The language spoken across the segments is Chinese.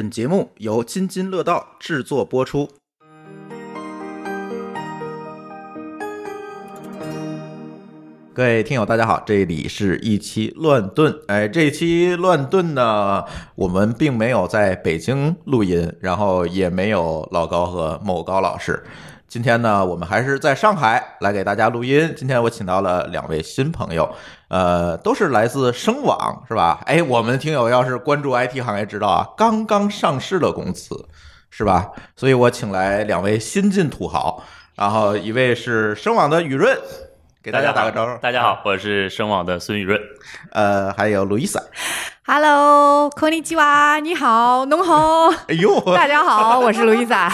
本节目由津津乐道制作播出。各位听友，大家好，这里是一期乱炖。哎，这期乱炖呢，我们并没有在北京录音，然后也没有老高和某高老师。今天呢，我们还是在上海来给大家录音。今天我请到了两位新朋友，呃，都是来自声网，是吧？哎，我们听友要是关注 IT 行业，知道啊，刚刚上市的公司，是吧？所以我请来两位新晋土豪，然后一位是声网的雨润。给大家打个招呼。大家好，我是声网的孙雨润。呃，还有路易莎。Hello，科尼基娃，你好，农好。哎呦，大家好，我是路易萨。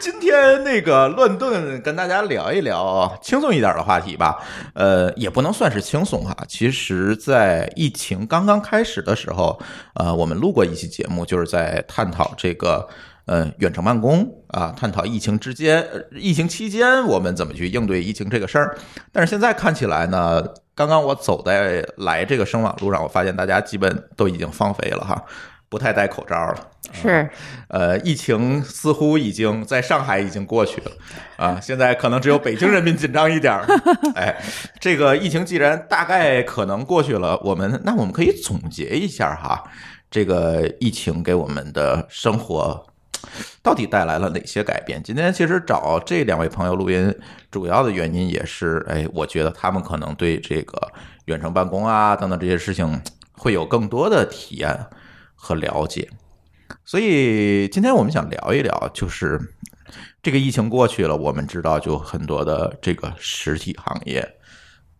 今天那个乱炖，跟大家聊一聊轻松一点的话题吧。呃，也不能算是轻松哈。其实，在疫情刚刚开始的时候，呃，我们录过一期节目，就是在探讨这个。嗯，远程办公啊，探讨疫情之间、疫情期间我们怎么去应对疫情这个事儿。但是现在看起来呢，刚刚我走在来这个声网路上，我发现大家基本都已经放飞了哈，不太戴口罩了。是，呃，疫情似乎已经在上海已经过去了啊，现在可能只有北京人民紧张一点儿。哎，这个疫情既然大概可能过去了，我们那我们可以总结一下哈，这个疫情给我们的生活。到底带来了哪些改变？今天其实找这两位朋友录音，主要的原因也是，哎，我觉得他们可能对这个远程办公啊等等这些事情会有更多的体验和了解。所以今天我们想聊一聊，就是这个疫情过去了，我们知道就很多的这个实体行业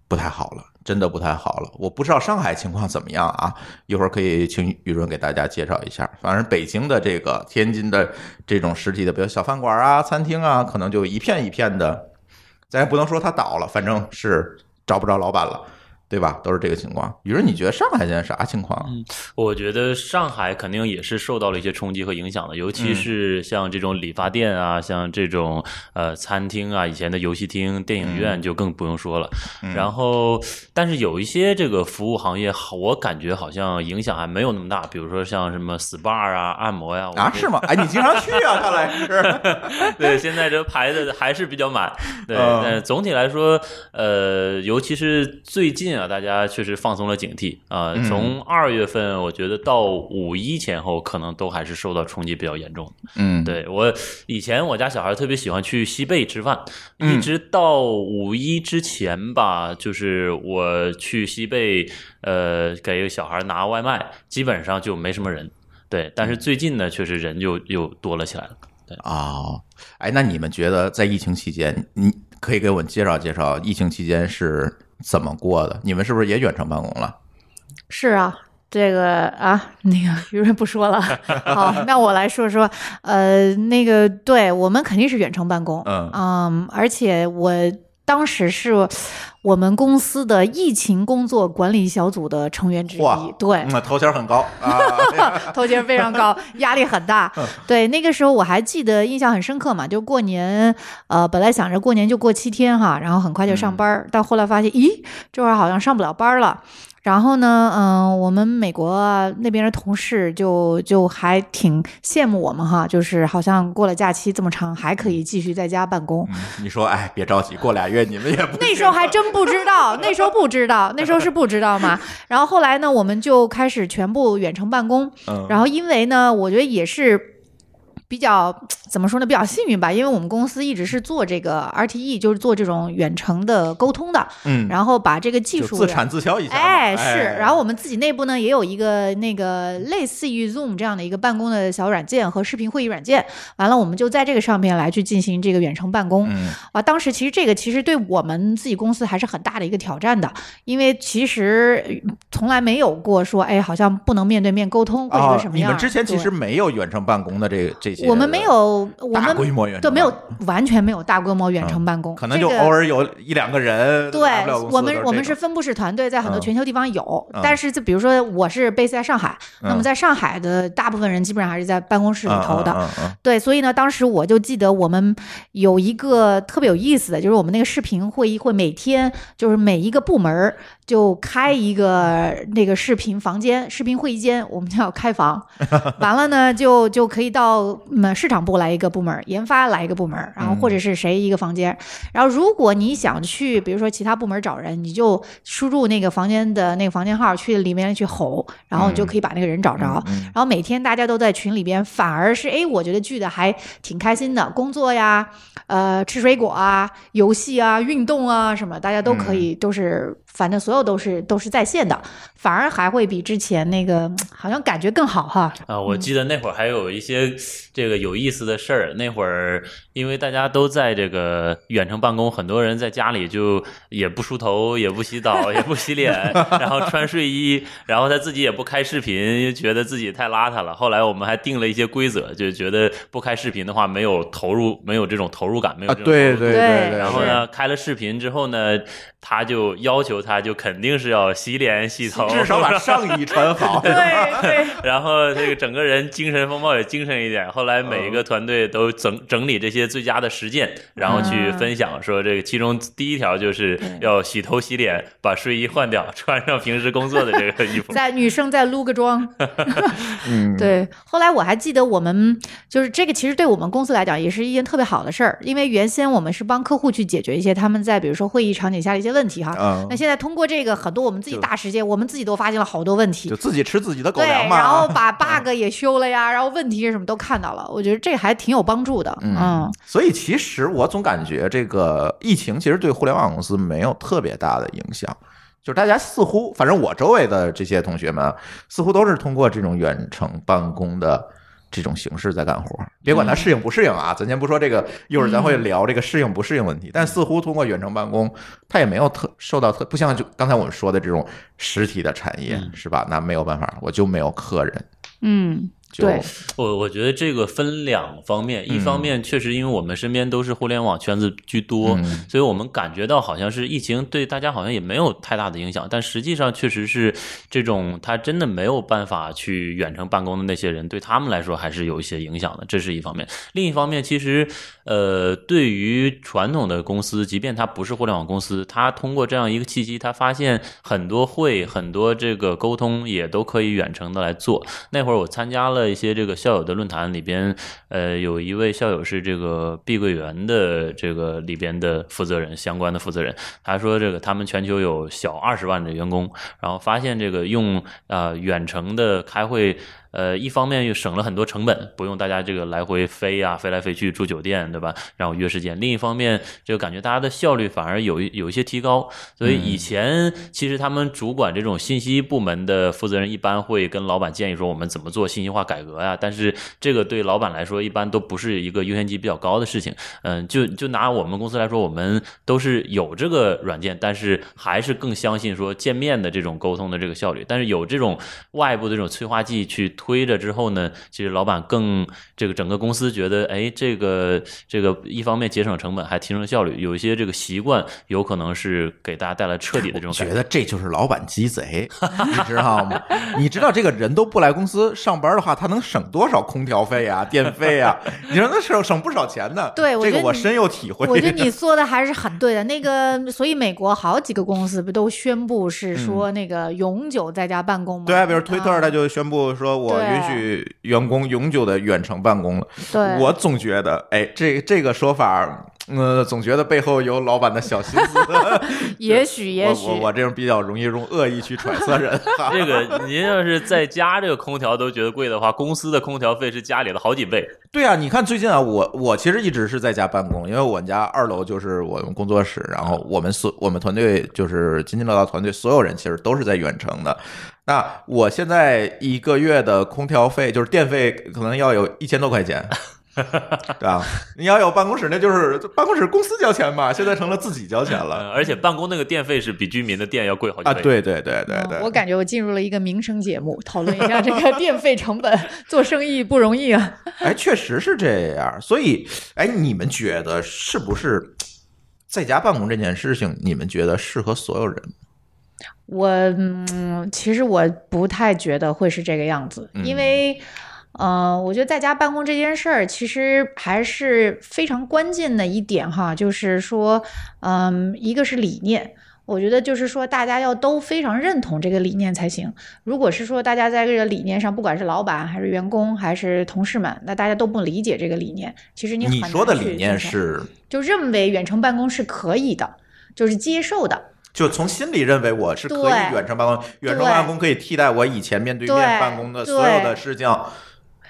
不太好了。真的不太好了，我不知道上海情况怎么样啊？一会儿可以请雨润给大家介绍一下。反正北京的这个、天津的这种实体的，比如小饭馆啊、餐厅啊，可能就一片一片的，咱也不能说它倒了，反正是找不着老板了。对吧？都是这个情况。于是你觉得上海现在啥情况？嗯，我觉得上海肯定也是受到了一些冲击和影响的，尤其是像这种理发店啊，像这种呃餐厅啊，以前的游戏厅、电影院就更不用说了。然后，但是有一些这个服务行业，我感觉好像影响还没有那么大。比如说像什么 SPA 啊、按摩呀。啊，是吗？哎，你经常去啊？看来是。对，现在这排的还是比较满。对，但总体来说，呃，尤其是最近。啊，大家确实放松了警惕啊！从二月份，我觉得到五一前后，可能都还是受到冲击比较严重。嗯，对我以前我家小孩特别喜欢去西贝吃饭，一直到五一之前吧，就是我去西贝，呃，给小孩拿外卖，基本上就没什么人。对，但是最近呢，确实人就又多了起来了。对啊，哎，那你们觉得在疫情期间，你可以给我们介绍介绍疫情期间是？怎么过的？你们是不是也远程办公了？是啊，这个啊，那个于润不说了。好，那我来说说。呃，那个，对我们肯定是远程办公。嗯嗯，而且我当时是。我们公司的疫情工作管理小组的成员之一，对，那头衔很高。啊，头衔非常高，压力很大。对，那个时候我还记得，印象很深刻嘛，就过年，呃，本来想着过年就过七天哈，然后很快就上班，但后来发现，咦，这会儿好像上不了班了。然后呢，嗯，我们美国那边的同事就就还挺羡慕我们哈，就是好像过了假期这么长，还可以继续在家办公。你说，哎，别着急，过俩月你们也不那时候还真不知道，那时候不知道，那时候是不知道嘛。然后后来呢，我们就开始全部远程办公。嗯然后因为呢，我觉得也是。比较怎么说呢？比较幸运吧，因为我们公司一直是做这个 RTE，就是做这种远程的沟通的。嗯，然后把这个技术自产自销一下。哎，是。然后我们自己内部呢也有一个那个类似于 Zoom 这样的一个办公的小软件和视频会议软件。完了，我们就在这个上面来去进行这个远程办公。嗯。啊，当时其实这个其实对我们自己公司还是很大的一个挑战的，因为其实从来没有过说，哎，好像不能面对面沟通或者什么样。你们之前其实没有远程办公的这这些。我们没有，我们规模远对没有完全没有大规模远程办公，可能就偶尔有一两个人。对，我们我们是分布式团队，在很多全球地方有，但是就比如说我是 base 在上海，那么在上海的大部分人基本上还是在办公室里头的。对，所以呢，当时我就记得我们有一个特别有意思的，就是我们那个视频会议会每天就是每一个部门就开一个那个视频房间、视频会议间，我们叫开房。完了呢，就就可以到嗯市场部来一个部门，研发来一个部门，然后或者是谁一个房间。然后如果你想去，比如说其他部门找人，你就输入那个房间的那个房间号，去里面去吼，然后你就可以把那个人找着。然后每天大家都在群里边，反而是哎，我觉得聚的还挺开心的，工作呀，呃，吃水果啊，游戏啊，运动啊什么，大家都可以，都是反正所有都是都是在线的，反而还会比之前那个好像感觉更好哈。啊，我记得那会儿还有一些这个有意思的事儿。那会儿因为大家都在这个远程办公，很多人在家里就也不梳头，也不洗澡，也不洗脸，然后穿睡衣，然后他自己也不开视频，觉得自己太邋遢了。后来我们还定了一些规则，就觉得不开视频的话，没有投入，没有这种投入感，没有啊，这种对投入对对对。然后呢，开了视频之后呢，他就要求他就肯定是要洗脸洗头，至少把上衣穿好。对对，然后这个整个人精神风貌也精神一点。后来每一个团队都整整理这些最佳的实践，然后去分享说这个其中第一条就是要洗头洗脸，把睡衣换掉，穿上平时工作的这个衣服。在女生在撸个妆。嗯，对，后来我还记得我们就是这个，其实对我们公司来讲也是一件特别好的事儿，因为原先我们是帮客户去解决一些他们在比如说会议场景下的一些问题哈。嗯那现在通过这个很多我们自己大实践，我们自己都发现了好多问题就。自己吃自己的狗，粮嘛。然后把 bug 也修了呀，然后问题是什么都看到了，我觉得这还挺有帮助的。嗯，所以其实我总感觉这个疫情其实对互联网公司没有特别大的影响，就是大家似乎，反正我周围的这些同学们啊，似乎都是通过这种远程办公的这种形式在干活。别管他适应不适应啊，咱先不说这个，一会儿咱会聊这个适应不适应问题。但似乎通过远程办公，他也没有特受到特，不像就刚才我们说的这种实体的产业，是吧？那没有办法，我就没有客人。嗯，就对，我我觉得这个分两方面，一方面确实因为我们身边都是互联网圈子居多，嗯所以我们感觉到好像是疫情对大家好像也没有太大的影响，但实际上确实是这种他真的没有办法去远程办公的那些人，对他们来说还是有一些影响的，这是一方面。另一方面，其实呃，对于传统的公司，即便它不是互联网公司，它通过这样一个契机，它发现很多会、很多这个沟通也都可以远程的来做。那会儿我参加了一些这个校友的论坛，里边呃有一位校友是这个碧桂园的这个里边的负责人，相关的负责人，他说这个他们全球有小二十万的员工，然后发现这个用呃远程的开会。呃，一方面又省了很多成本，不用大家这个来回飞啊，飞来飞去住酒店，对吧？然后约时间。另一方面，就感觉大家的效率反而有一有一些提高。所以以前其实他们主管这种信息部门的负责人，一般会跟老板建议说我们怎么做信息化改革呀、但是这个对老板来说，一般都不是一个优先级比较高的事情。嗯，就就拿我们公司来说，我们都是有这个软件，但是还是更相信说见面的这种沟通的这个效率。但是有这种外部的这种催化剂去推着之后呢，其实老板更这个整个公司觉得，哎，这个这个一方面节省成本，还提升效率，有一些这个习惯有可能是给大家带来彻底的这种。觉得这就是老板鸡贼，你知道吗？你知道这个人都不来公司上班的话，他能省多少空调费啊、电费啊？你说那省省不少钱呢。对我觉得你这个我深有体会。我觉得你说的还是很对的。那个，所以美国好几个公司不都宣布是说那个永久在家办公吗？对啊，比如推特，啊他就宣布说，我对允许员工永久的远程办公了。对，我总觉得，哎，这这个说法，呃，总觉得背后有老板的小心思。也许也许我我这种比较容易用恶意去揣测人。这个您要是在家这个空调都觉得贵的话，公司的空调费是家里的好几倍。对啊，你看最近啊，我我其实一直是在家办公，因为我们家二楼就是我们工作室，然后我们所我们团队就是津津乐道团队所有人其实都是在远程的。那我现在一个月的空调费就是电费可能要有一千多块钱。对吧？你要有办公室，那就是办公室公司交钱嘛，现在成了自己交钱了呃，而且办公那个电费是比居民的电要贵好几啊！倍。对对对对对，嗯我感觉我进入了一个民生节目，讨论一下这个电费成本，做生意不容易啊。哎，确实是这样。所以，哎，你们觉得是不是在家办公这件事情，你们觉得适合所有人？我嗯，其实我不太觉得会是这个样子，因为。呃，我觉得在家办公这件事儿，其实还是非常关键的一点哈，就是说，嗯，一个是理念。我觉得就是说，大家要都非常认同这个理念才行。如果是说大家在这个理念上，不管是老板还是员工还是同事们，那大家都不理解这个理念，其实你很你说的理念是，就认为远程办公是可以的，就是接受的。就从心里认为我是可以远程办公，远程办公可以替代我以前面对面办公的所有的事情。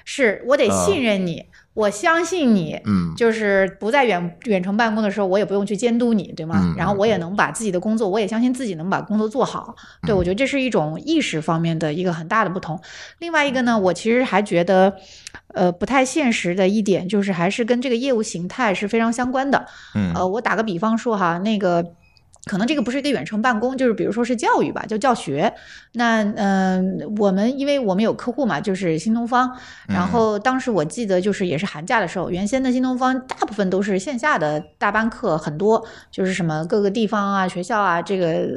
是我得啊信任你，我相信你，嗯就是不在远远程办公的时候，我也不用去监督你，对吗？嗯然后我也能把自己的工作，我也相信自己能把工作做好。对，嗯我觉得这是一种意识方面的一个很大的不同。另外一个呢，我其实还觉得，呃，不太现实的一点就是，还是跟这个业务形态是非常相关的。嗯呃，我打个比方说哈，那个。可能这个不是一个远程办公，就是比如说是教育吧，就教学。那嗯、我们因为我们有客户嘛，就是新东方。然后当时我记得就是也是寒假的时候，原先的新东方大部分都是线下的大班课，很多就是什么各个地方啊、学校啊，这个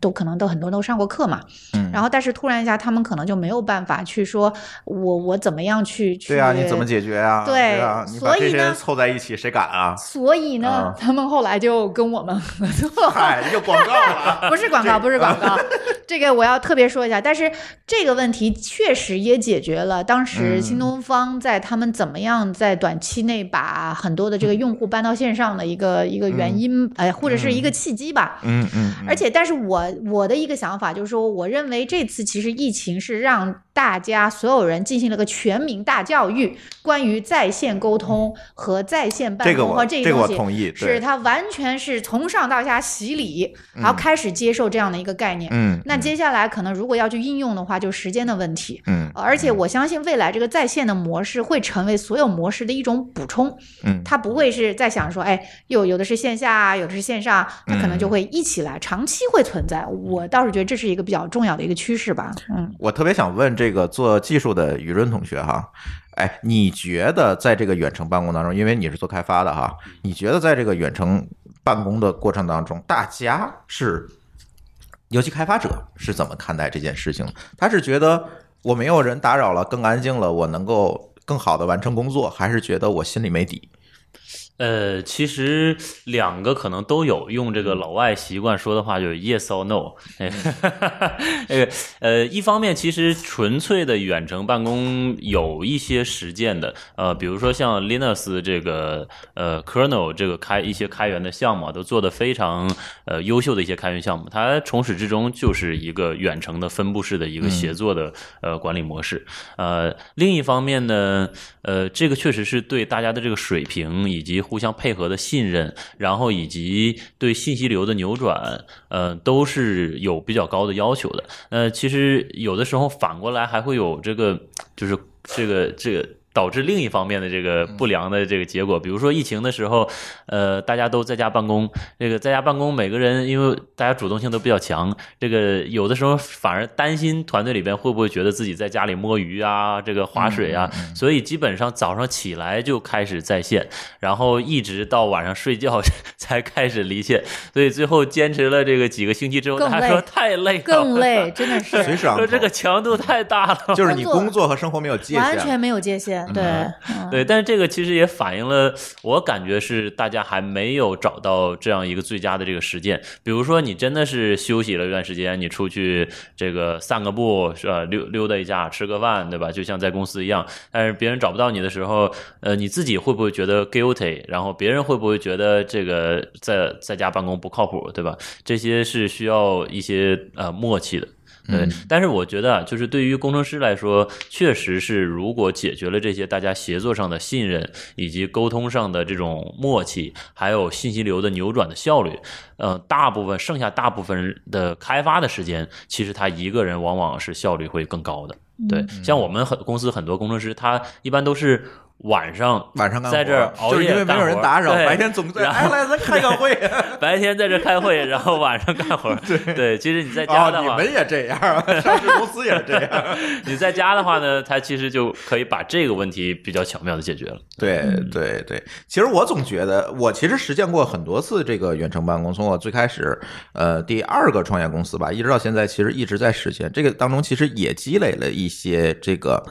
都可能都很多都上过课嘛。嗯然后但是突然一下，他们可能就没有办法去说我我怎么样去去对啊，你怎么解决啊？对啊，所以呢人凑在一起，谁敢啊？所以呢，啊他们后来就跟我们合作。嗨，又广告了。不是广告，不是广告，这个我要特别说一下。但是这个问题确实也解决了当时嗯新东方在他们怎么样在短期内把很多的这个用户搬到线上的一个一个原因，哎，或者是一个契机吧。嗯嗯，而且，但是我我的一个想法就是说，我认为这次其实疫情是让大家所有人进行了个全民大教育，关于在线沟通和在线办公和这个东西，我同意，是对，它完全是从上到下洗礼，然后开始接受这样的一个概念。嗯，那接下来可能如果要去应用的话，就时间的问题。嗯呃而且我相信未来这个在线的模式会成为所有模式的一种补充，嗯它不会是在想说，哎，有有的是线下啊，有的是线上，它可能嗯就会一起来，长期会存在。我倒是觉得这是一个比较重要的一个趋势吧。嗯，我特别想问这这个做技术的雨润同学哈，哎，你觉得在这个远程办公当中，因为你是做开发的哈，你觉得在这个远程办公的过程当中，大家是，尤其开发者是怎么看待这件事情？他是觉得我没有人打扰了，更安静了，我能够更好的完成工作，还是觉得我心里没底？呃，其实两个可能都有，用这个老外习惯说的话就是 yes or no。这个 呃，一方面其实纯粹的远程办公有一些实践的，呃，比如说像 Linux 这个呃 kernel 这个开一些开源的项目啊都做得非常呃优秀的一些开源项目，它从始至终就是一个远程的分布式的一个协作的、呃管理模式。呃，另一方面呢，呃，这个确实是对大家的这个水平以及互相配合的信任，然后以及对信息流的扭转，呃，都是有比较高的要求的。呃，其实有的时候反过来还会有这个，就是这个这个。导致另一方面的这个不良的这个结果，比如说疫情的时候，呃，大家都在家办公，这个在家办公，每个人因为大家主动性都比较强，这个有的时候反而担心团队里边会不会觉得自己在家里摸鱼啊，这个划水啊，所以基本上早上起来就开始在线，然后一直到晚上睡觉才开始离线，所以最后坚持了这个几个星期之后，更大家说太累，更累，真的是。说这个强度太大了，就是你工作和生活没有界限，完全没有界限。对，嗯对，但是这个其实也反映了，我感觉是大家还没有找到这样一个最佳的这个实践。比如说，你真的是休息了一段时间，你出去这个散个步，是吧？溜溜达一下，吃个饭，对吧？就像在公司一样。但是别人找不到你的时候，呃，你自己会不会觉得 guilty？然后别人会不会觉得这个在在家办公不靠谱，对吧？这些是需要一些呃默契的。对，但是我觉得啊，就是对于工程师来说，确实是如果解决了这些大家协作上的信任，以及沟通上的这种默契，还有信息流的扭转的效率，呃，大部分剩下大部分的开发的时间，其实他一个人往往是效率会更高的。对，像我们很公司很多工程师，他一般都是晚上晚上干在这儿熬就是夜因为没有人打扰，白天总在哎来咱开个会。白天在这开会，然后晚上干活。对对，其实你在哦家，的话，你们也这样啊？上市公司也是这样。你在家的话呢，它其实就可以把这个问题比较巧妙的解决了。对对对，其实我总觉得，我其实实践过很多次这个远程办公，从我最开始呃第二个创业公司吧，一直到现在，其实一直在实现。这个当中其实也积累了一些这个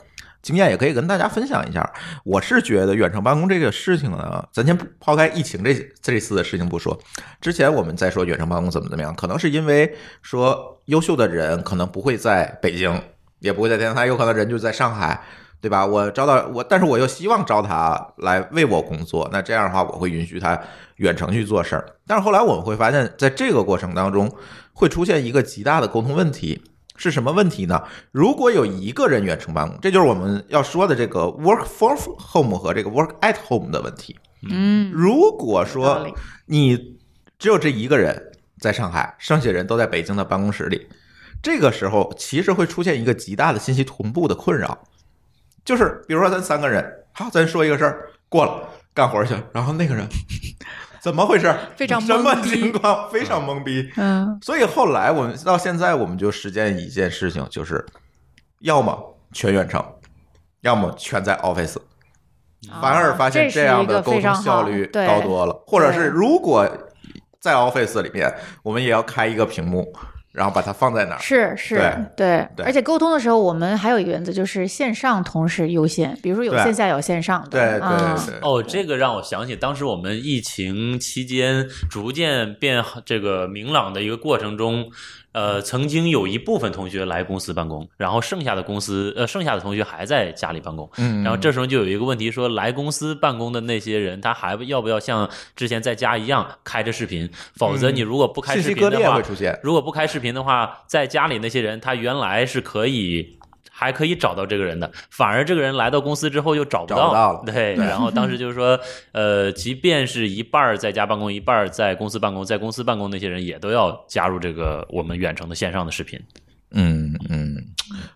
经验，也可以跟大家分享一下。我是觉得远程办公这个事情呢，咱先抛开疫情这这次的事情不说，之前我们在说远程办公怎么怎么样，可能是因为说优秀的人可能不会在北京，也不会在天台，有可能人就在上海。对吧？我招到我，但是我又希望招他来为我工作。那这样的话，我会允许他远程去做事儿。但是后来我们会发现，在这个过程当中，会出现一个极大的沟通问题。是什么问题呢？如果有一个人远程办公，这就是我们要说的这个 work from home 和这个 work at home 的问题。嗯，如果说你只有这一个人在上海，剩下人都在北京的办公室里，这个时候其实会出现一个极大的信息同步的困扰。就是比如说咱三个人，好，咱说一个事儿，过了干活去，然后那个人怎么回事？非常什么情况？非常懵逼。嗯，所以后来我们到现在，我们就实践一件事情，就是要么全远程，要么全在 Office。反而发现啊这样的沟通效率高多了，或者是如果在 Office 里面，我们也要开一个屏幕，然后把它放在哪儿。是是，对对而且沟通的时候，我们还有一个原则，就是线上同时优先，比如说有线下有线上的，对对啊对，哦，这个让我想起当时我们疫情期间逐渐变这个明朗的一个过程中，呃，曾经有一部分同学来公司办公，然后剩下的公司呃剩下的同学还在家里办公。嗯，然后这时候就有一个问题，说来公司办公的那些人，他还要不要像之前在家一样开着视频？否则你如果不开视频的话。如果不开视频的话，在家里那些人他原来是可以。还可以找到这个人的，反而这个人来到公司之后又找不找到了。对，然后当时就是说，呃，即便是一半在家办公，一半在公司办公，在公司办公那些人也都要加入这个我们远程的线上的视频。嗯嗯，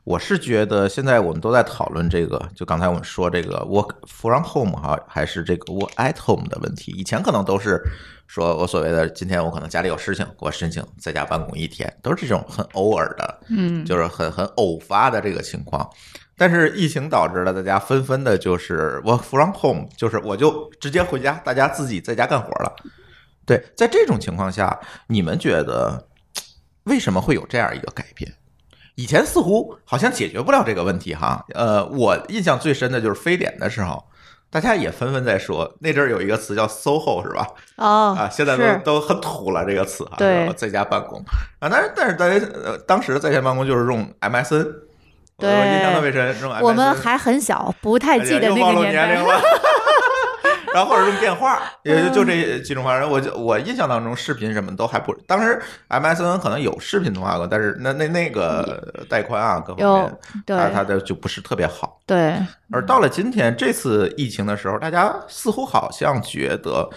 我是觉得现在我们都在讨论这个，就刚才我们说这个 work from home 哈，还是这个 work at home 的问题。以前可能都是说我所谓的今天我可能家里有事情，我申请在家办公一天，都是这种很偶尔的，嗯，就是很很偶发的这个情况。但是疫情导致了大家纷纷的就是 work from home，就是我就直接回家，大家自己在家干活了。对，在这种情况下，你们觉得为什么会有这样一个改变？以前似乎好像解决不了这个问题哈。呃，我印象最深的就是非典的时候，大家也纷纷在说，那阵儿有一个词叫 “soho” 是吧？哦，啊，现在都都很土了这个词啊，对在家办公啊，但是但是大家呃当时的在线办公就是用 MSN，对我印象特别深，用 MSN，我们还很小，不太记得那个年代年龄。了。然后或者用电话，也就就这几种方式。我就我印象当中，视频什么都还不，当时 MSN 可能有视频通话过，但是那那那个带宽啊各方面，对它它的就不是特别好。对，而到了今天这次疫情的时候，大家似乎好像觉得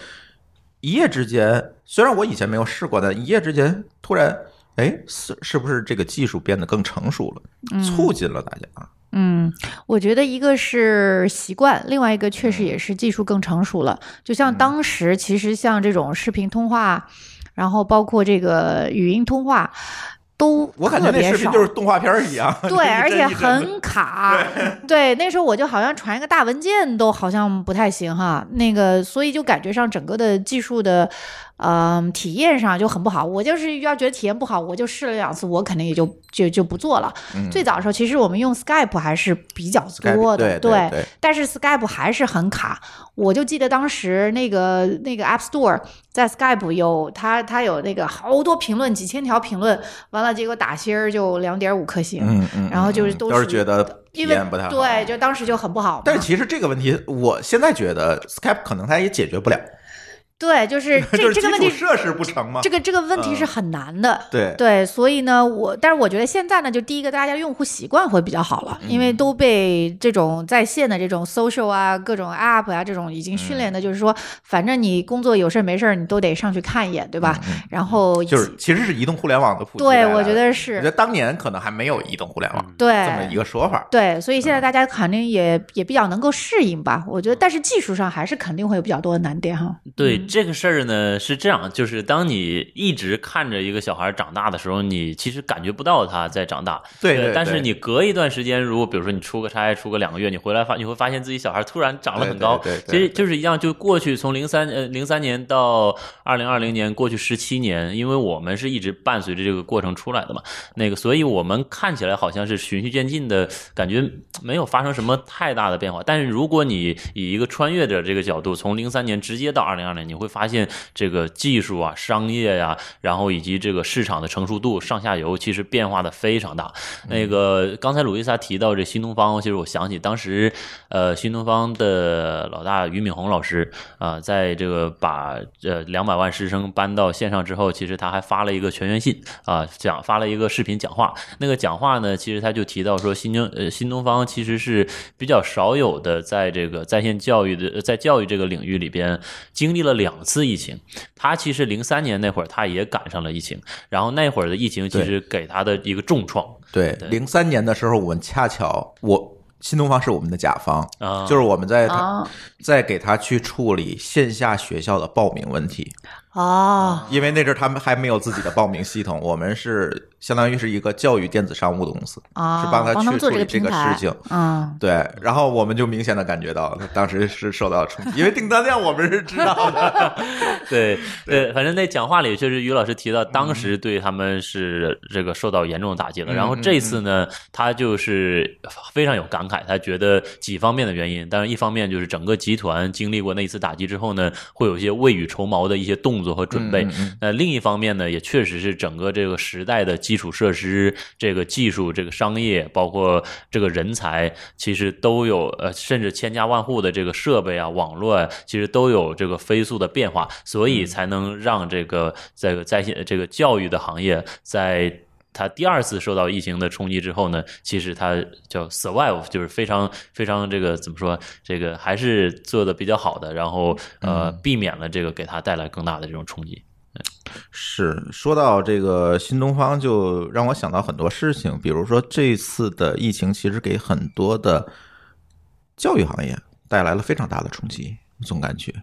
一夜之间，虽然我以前没有试过，但一夜之间突然，哎，是是不是这个技术变得更成熟了，促进了大家？嗯，我觉得一个是习惯，另外一个确实也是技术更成熟了。就像当时，其实像这种视频通话，然后包括这个语音通话，都我感觉。那视频就是动画片儿一样，对，而且很卡。对，那时候我就好像传一个大文件都好像不太行哈，那个所以就感觉上整个的技术的，嗯、体验上就很不好。我就是要觉得体验不好，我就试了两次，我肯定也就就就不做了。嗯最早的时候，其实我们用 Skype 还是比较多的，对对对但是 Skype 还是很卡。我就记得当时那个那个 App Store 在 Skype 有它它有那个好多评论，几千条评论，完了结果打星儿就两点五颗星。嗯嗯，然后就是嗯都是觉得体因为验不太好。对，就当时就很不好。但是其实这个问题，我现在觉得 Skype 可能它也解决不了，对，就是 这就是这个问题，设施不成吗。这个这个问题是嗯很难的。对对，所以呢，我但是我觉得现在呢，就第一个，大家用户习惯会比较好了，因嗯为都被这种在线的这种 social 啊、各种 app 啊这种已经训练的，就是说，反正你工作有事儿没事儿，你都得上去看一眼，对吧？然后嗯就是其实是移动互联网的普及对，我觉得是我觉得当年可能还没有移动互联网对这么一个说法。对，所以现在大家肯定也也比较能够适应吧。我觉得，但是技术上还是肯定会有比较多的难点哈。对，这个事儿呢是这样，就是当你一直看着一个小孩长大的时候，你其实感觉不到他在长大。对对对但是你隔一段时间，如果比如说你出个差，出个两个月，你回来发你会发现自己小孩突然长了很高。对其实就是一样，就过去从零三呃零三年到二零二零年，过去十七年，因为我们是一直伴随着这个过程出来的嘛，那个所以我们看起来好像是循序渐进的感觉，没有发生什么太大的变化。但是如果你以一个穿越者这个角度，从零三年直接到二零二零，你会发现这个技术啊、商业呀、然后以及这个市场的成熟度、上下游其实变化的非常大。那个刚才鲁伊萨提到这新东方，其实我想起当时呃新东方的老大俞敏洪老师啊、在这个把呃两百万师生搬到线上之后，其实他还发了一个全员信啊、讲发了一个视频讲话。那个讲话呢，其实他就提到说新东呃新东方其实是比较少有的在这个在线教育的在教育这个领域里边经历了两次疫情。他其实零三年那会儿他也赶上了疫情，然后那会儿的疫情其实给他的一个重创对，零三年的时候，我们恰巧我新东方是我们的甲方，啊，就是我们在在给他去处理线下学校的报名问题，哦，因为那阵儿他们还没有自己的报名系统，我们是相当于是一个教育电子商务的公司，啊，是帮他去处理这个事情。嗯，对，然后我们就明显的感觉到，他当时是受到冲击，因为订单量我们是知道的。对对，反正那讲话里确实于老师提到，当时对他们是这个受到严重的打击了。然后这次呢，他就是非常有感慨，他觉得几方面的原因，当然一方面就是整个集团经历过那一次打击之后呢，会有一些未雨绸缪的一些动作和准备。那另一方面呢，也确实是整个这个时代的基础设施、这个技术、这个商业，包括这个人才，其实都有呃，甚至千家万户的这个设备啊、网络啊，其实都有这个飞速的变化，所以才能让这个这个在线这个教育的行业在。它第二次受到疫情的冲击之后呢，其实它叫 survive，就是非常非常这个怎么说，这个还是做的比较好的，然后呃避免了这个给它带来更大的这种冲击。是说到这个新东方，就让我想到很多事情，比如说这次的疫情其实给很多的教育行业带来了非常大的冲击，总感觉。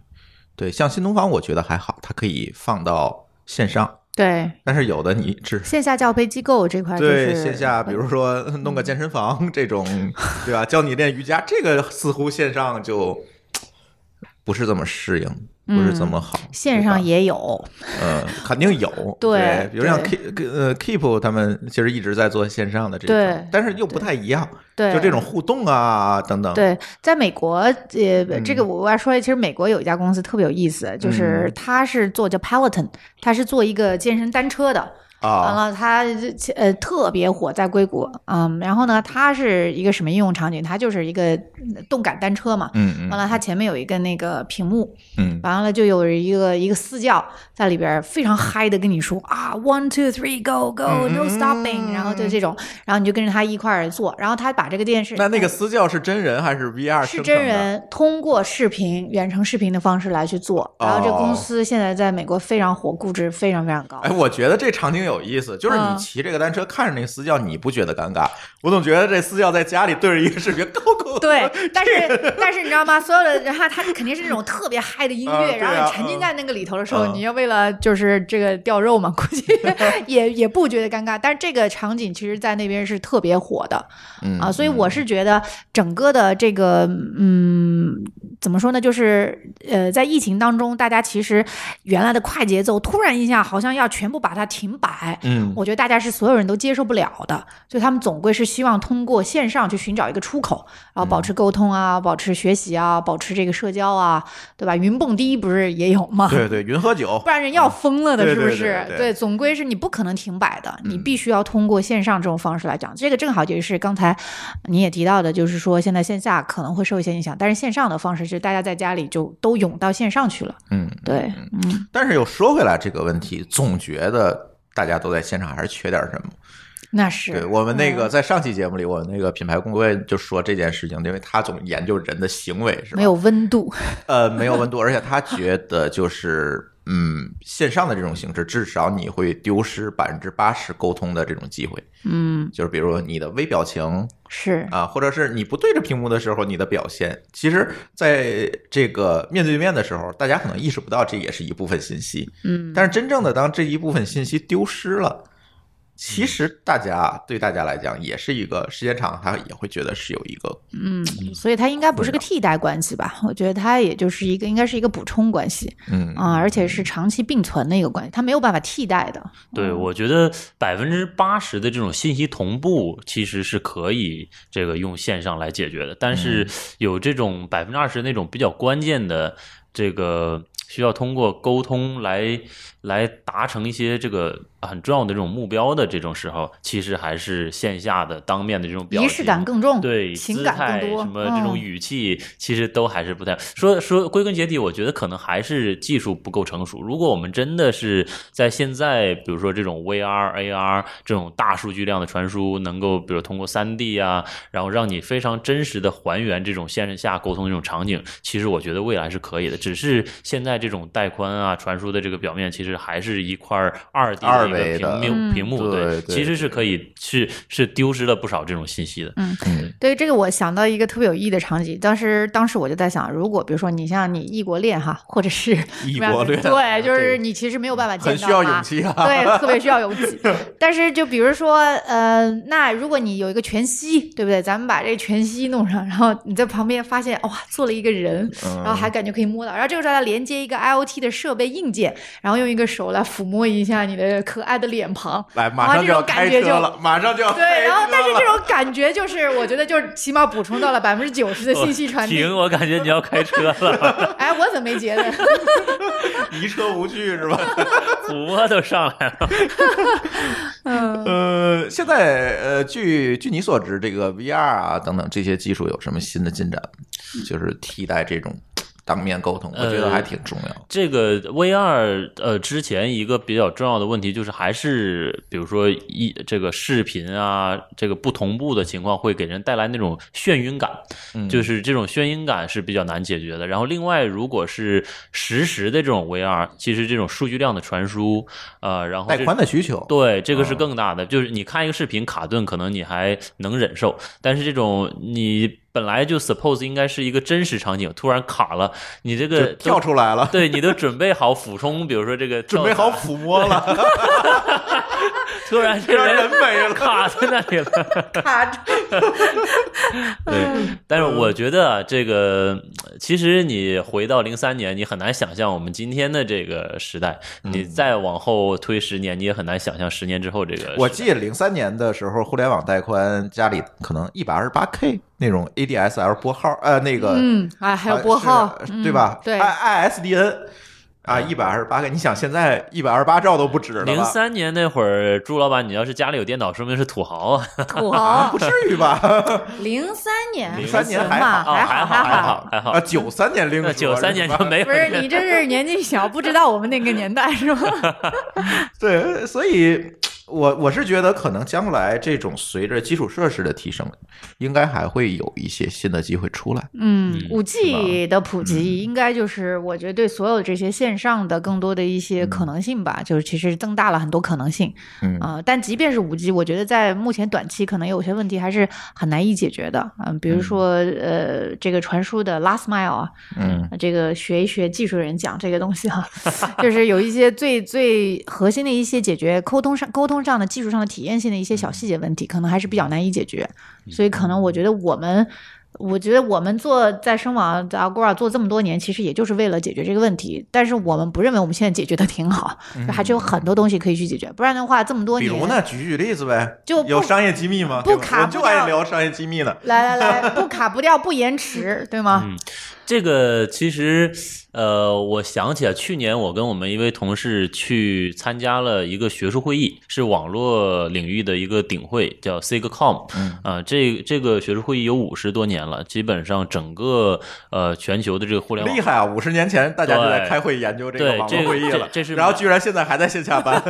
对，像新东方，我觉得还好，它可以放到线上，对，但是有的你只线下教培机构这块就是对线下，比如说弄个健身房这种，对吧？教你练瑜伽，这个似乎线上就不是这么适应，不是怎么好。线上也有，嗯，肯定有，对比如像 Keep 呃 Keep 他们其实一直在做线上的这种，对但是又不太一样，对，就这种互动啊等等，对，在美国，呃，这嗯个我要说，其实美国有一家公司特别有意思，就是它是做叫 Peloton，它是做一个健身单车的。完啊，了，它呃特别火，在硅谷，嗯，然后呢，它是一个什么应用场景？它就是一个动感单车嘛。嗯嗯完了，它前面有一个那个屏幕，嗯完了就有一个一个私教在里边非常嗨的跟你说啊，one two three go go 嗯 no stopping，然后就这种，然后你就跟着他一块儿做，然后他把这个电视那那个私教是真人还是 VR 是真？人通过视频远程视频的方式来去做，然后这哦公司现在在美国非常火，估值非常非常高。哎，我觉得这场景有意思，就是你嗯骑这个单车看着那个私教，你不觉得尴尬？我总觉得这私教在家里对着一个视频，go go，对，但是但是你知道吗？所有的他他肯定是那种特别嗨的音乐，然后你沉浸在那个里头的时候，嗯你要为了就是这个掉肉嘛，估计 也也不觉得尴尬。但是这个场景其实在那边是特别火的嗯啊，所以我是觉得整个的这个嗯，怎么说呢？就是呃，在疫情当中，大家其实原来的快节奏突然一下好像要全部把它停摆，嗯我觉得大家是所有人都接受不了的，所以他们总归是希望通过线上去寻找一个出口，然后保持沟通啊，保持学习啊，保持这个社交啊，对吧？云蹦迪不是也有吗？对对，云喝酒不然人要疯了的，对是不是？对对对对总归是你不可能停摆的，你嗯必须要通过线上这种方式来讲。这个正好就是刚才你也提到的，就是说现在线下可能会受一些影响，但是线上的方式是大家在家里就都涌到线上去了。嗯，对，嗯，但是又说回来这个问题，总觉得大家都在现场还是缺点什么。那是对我们那个嗯在上期节目里，我们那个品牌工会就说这件事情，因为他总研究人的行为，是吧？没有温度。呃，没有温度，而且他觉得就是嗯，线上的这种形式，至少你会丢失百分之八十沟通的这种机会。嗯，就是比如你的微表情是，啊，或者是你不对着屏幕的时候你的表现，其实在这个面对面的时候，大家可能意识不到这也是一部分信息。嗯，但是真正的当这一部分信息丢失了，其实大家对大家来讲也是一个时间长，他也会觉得是有一个嗯，所以它应该不是个替代关系吧？我觉得它也就是一个，应该是一个补充关系嗯啊，而且是长期并存的一个关系，它没有办法替代的。对，我觉得百分之八十的这种信息同步其实是可以这个用线上来解决的，但是有这种百分之二十那种比较关键的这个需要通过沟通来来达成一些这个很重要的这种目标的这种时候，其实还是线下的当面的这种表仪式感更重，对情感更多，什么这种嗯语气，其实都还是不太说说。归根结底，我觉得可能还是技术不够成熟。如果我们真的是在现在，比如说这种 VR、AR 这种大数据量的传输，能够比如通过三 D 啊，然后让你非常真实的还原这种线下沟通的这种场景，其实我觉得未来是可以的。只是现在这种带宽啊传输的这个表面，其实还是一块二 D 二的一个维的屏幕嗯屏幕，对对其实是可以是是丢失了不少这种信息的。嗯对这个，我想到一个特别有意义的场景。当时，当时我就在想，如果比如说你像你异国恋哈，或者是异国恋对，就是你其实没有办法见到很需要勇气啊。对，特别需要勇气。但是就比如说，呃，那如果你有一个全息，对不对？咱们把这个全息弄上，然后你在旁边发现，哇，做了一个人，嗯然后还感觉可以摸到，然后这个时候再连接一个 IoT 的设备硬件，然后用一个手来抚摸一下你的可爱的脸庞，来，马上就要这种感觉就开车了，马上就要对，然后但是这种感觉就是，我觉得就是起码补充到了百分之九十的信息传递。停，我感觉你要开车了。哎，我怎么没觉得？一车无惧是吧？抚摸都上来了。嗯，呃，现在呃，据据你所知，这个 VR 啊等等这些技术有什么新的进展？就是替代这种当面沟通，我觉得还挺重要。这个 VR 呃，之前一个比较重要的问题就是，还是比如说一这个视频啊，这个不同步的情况会给人带来那种眩晕感，嗯就是这种眩晕感是比较难解决的。然后另外，如果是实时的这种 VR，其实这种数据量的传输，呃，然后带宽的需求，对，这个是啊更大的。就是你看一个视频卡顿，可能你还能忍受，但是这种你本来就 suppose 应该是一个真实场景，突然卡了，你这个跳出来了，对你都准备好俯冲，比如说这个准备好抚摸了，伞，突然这让人人没了。卡在那里了。卡住。对，但是我觉得啊这个其实你回到零三年，你很难想象我们今天的这个时代。你再往后推十年，你也很难想象十年之后这个。我记得零三年的时候，互联网带宽家里可能一百二十八 K 那种 ADSL 拨号，呃，那个嗯，哎，还有拨号，对吧嗯？对，，I ISDN 啊，一百二十八个你想现在一百二十八兆都不止了吧，零三年那会儿，朱老板，你要是家里有电脑，说明是土豪啊。土豪啊不。至于吧？零三年，零三年还，好哦，还好还还好，还好啊，。九三年另说九三年就没有不是你这是年纪小，不知道我们那个年代是吧？对，所以我我是觉得，可能将来这种随着基础设施的提升，应该还会有一些新的机会出来。嗯嗯五 G 的普及应该就是我觉得对所有这些线上的更多的一些可能性吧，就是其实增大了很多可能性嗯啊、但即便是五 G，我觉得在目前短期可能有些问题还是很难以解决的。嗯，比如说呃，这个传输的 last mile 啊，嗯这个学一学技术人讲这个东西哈、就是有一些最最核心的一些解决沟通上沟通上的技术上的体验性的一些小细节问题，可能还是比较难以解决。所以可能我觉得我们。我觉得我们做在声网在 Agora 做这么多年，其实也就是为了解决这个问题。但是我们不认为我们现在解决的挺好，就还是有很多东西可以去解决。不然的话，这么多年，比如呢，举举例子呗，就有商业机密吗？不对吧我就爱聊商业机密了。来来来，不卡不掉，不延迟，对吗？嗯这个其实，呃，我想起来，去年我跟我们一位同事去参加了一个学术会议，是网络领域的一个顶会，叫 SIGCOM。嗯啊、这这个学术会议有五十多年了，基本上整个呃全球的这个互联网厉害啊！五十年前大家就在开会研究这个网络会议了，这这是然后居然现在还在线下班。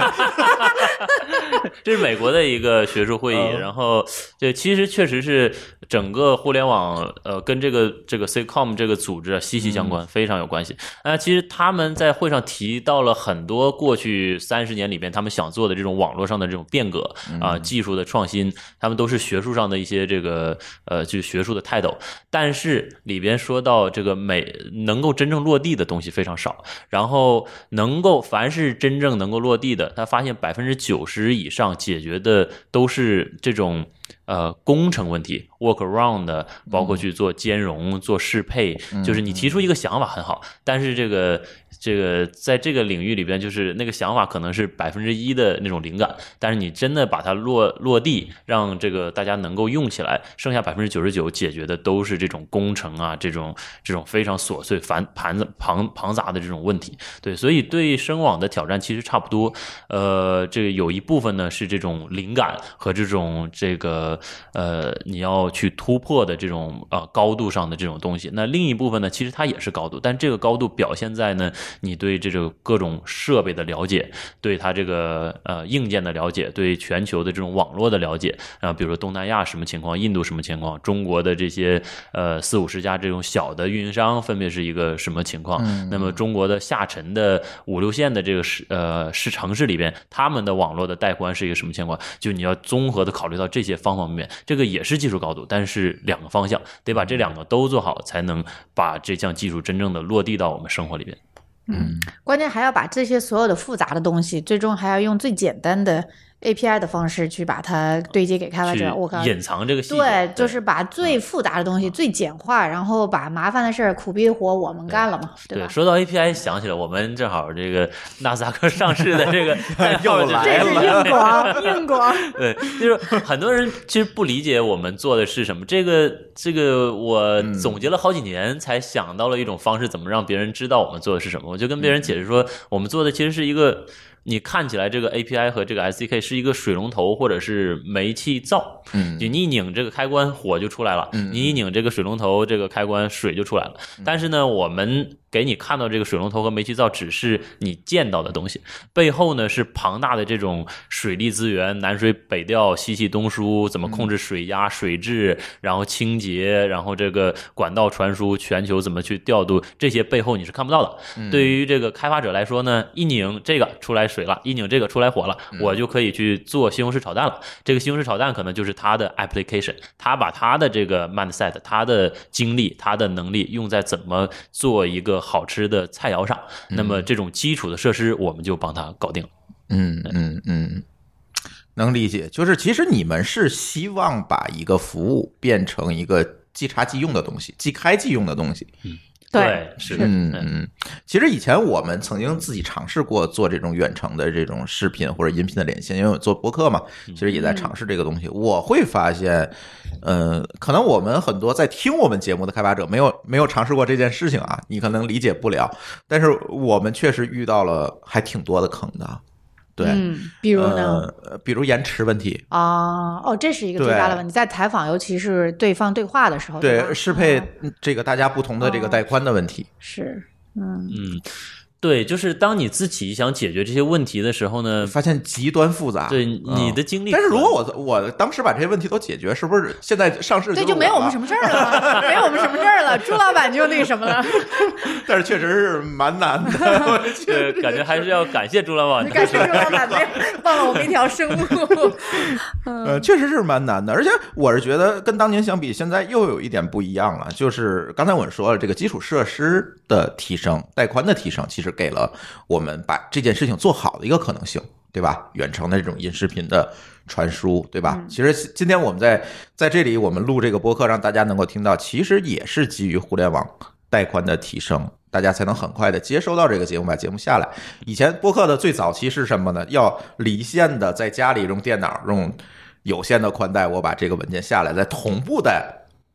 这是美国的一个学术会议，嗯然后对其实确实是整个互联网呃跟这个这个 SIGCOM 这个组组织啊息息相关，非常有关系。那其实他们在会上提到了很多过去三十年里边他们想做的这种网络上的这种变革啊，技术的创新，他们都是学术上的一些这个呃，就学术的泰斗。但是里边说到这个美能够真正落地的东西非常少，然后能够凡是真正能够落地的，他发现百分之九十以上解决的都是这种。呃，工程问题，work around，包括去做兼容、做适配，就是你提出一个想法很好，但是这个这个在这个领域里边，就是那个想法可能是百分之一的那种灵感，但是你真的把它落落地，让这个大家能够用起来，剩下百分之九十九解决的都是这种工程啊，这种这种非常琐碎、繁盘子庞庞杂的这种问题。对，所以对声网的挑战其实差不多。呃，这个有一部分呢是这种灵感和这种这个。呃，你要去突破的这种呃高度上的这种东西，那另一部分呢，其实它也是高度，但这个高度表现在呢，你对这种各种设备的了解，对它这个呃硬件的了解，对全球的这种网络的了解啊，比如说东南亚什么情况，印度什么情况，中国的这些呃四五十家这种小的运营商分别是一个什么情况？那么中国的下沉的五六线的这个市呃市城市里边，他们的网络的带宽是一个什么情况？就你要综合的考虑到这些方方。面面，这个也是技术高度，但是两个方向得把这两个都做好，才能把这项技术真正的落地到我们生活里边。嗯，关键还要把这些所有的复杂的东西，最终还要用最简单的。API 的方式去把它对接给开发者，我靠，隐藏这个对，就是把最复杂的东西最简化，然后把麻烦的事儿苦逼的活我们干了嘛，对吧？说到 API，想起来我们正好这个纳斯达克上市的这个 又来了，这是硬广，硬广。对，就是很多人其实不理解我们做的是什么。这个这个，我总结了好几年才想到了一种方式，怎么让别人知道我们做的是什么。我就跟别人解释说，我们做的其实是一个。你看起来这个 API 和这个 SDK 是一个水龙头或者是煤气灶，嗯，就你一拧这个开关，火就出来了；嗯你一拧这个水龙头，这个开关，水就出来了。但是呢，我们。给你看到这个水龙头和煤气灶只是你见到的东西，背后呢是庞大的这种水利资源，南水北调，西气东输，怎么控制水压、水质，然后清洁，然后这个管道传输，全球怎么去调度，这些背后你是看不到的。对于这个开发者来说呢，一拧这个出来水了，一拧这个出来火了，我就可以去做西红柿炒蛋了。这个西红柿炒蛋可能就是他的 application，他把他的这个 mindset，他的精力，他的能力用在怎么做一个。好吃的菜肴上，那么这种基础的设施我们就帮他搞定了。嗯嗯嗯，能理解。就是其实你们是希望把一个服务变成一个即插即用的东西，即开即用的东西。嗯。对，是嗯嗯，其实以前我们曾经自己尝试过做这种远程的这种视频或者音频的连线，因为我做播客嘛，其实也在尝试这个东西。我会发现，呃，可能我们很多在听我们节目的开发者没有没有尝试过这件事情啊，你可能理解不了。但是我们确实遇到了还挺多的坑的。对，比如呢？呃，比如延迟问题。啊，哦，这是一个最大的问题，在采访，尤其是对方对话的时候，对适配这个大家不同的这个带宽的问题，是，嗯。嗯。对，就是当你自己想解决这些问题的时候呢，发现极端复杂。对你的经历，但是如果我我当时把这些问题都解决，是不是现在上市对就没我们什么事儿了？没我们什么事儿了？朱老板就那什么了？但是确实是蛮难的，感觉还是要感谢朱老板。感谢朱老板，放了我们一条生路。呃，确实是蛮难的，而且我是觉得跟当年相比，现在又有一点不一样了，就是刚才我说了，这个基础设施的提升、带宽的提升，其实。是给了我们把这件事情做好的一个可能性，对吧？远程的这种音视频的传输，对吧？其实今天我们在在这里，我们录这个播客，让大家能够听到，其实也是基于互联网带宽的提升，大家才能很快的接收到这个节目，把节目下来。以前播客的最早期是什么呢？要离线的，在家里用电脑用有线的宽带，我把这个文件下来，再同步在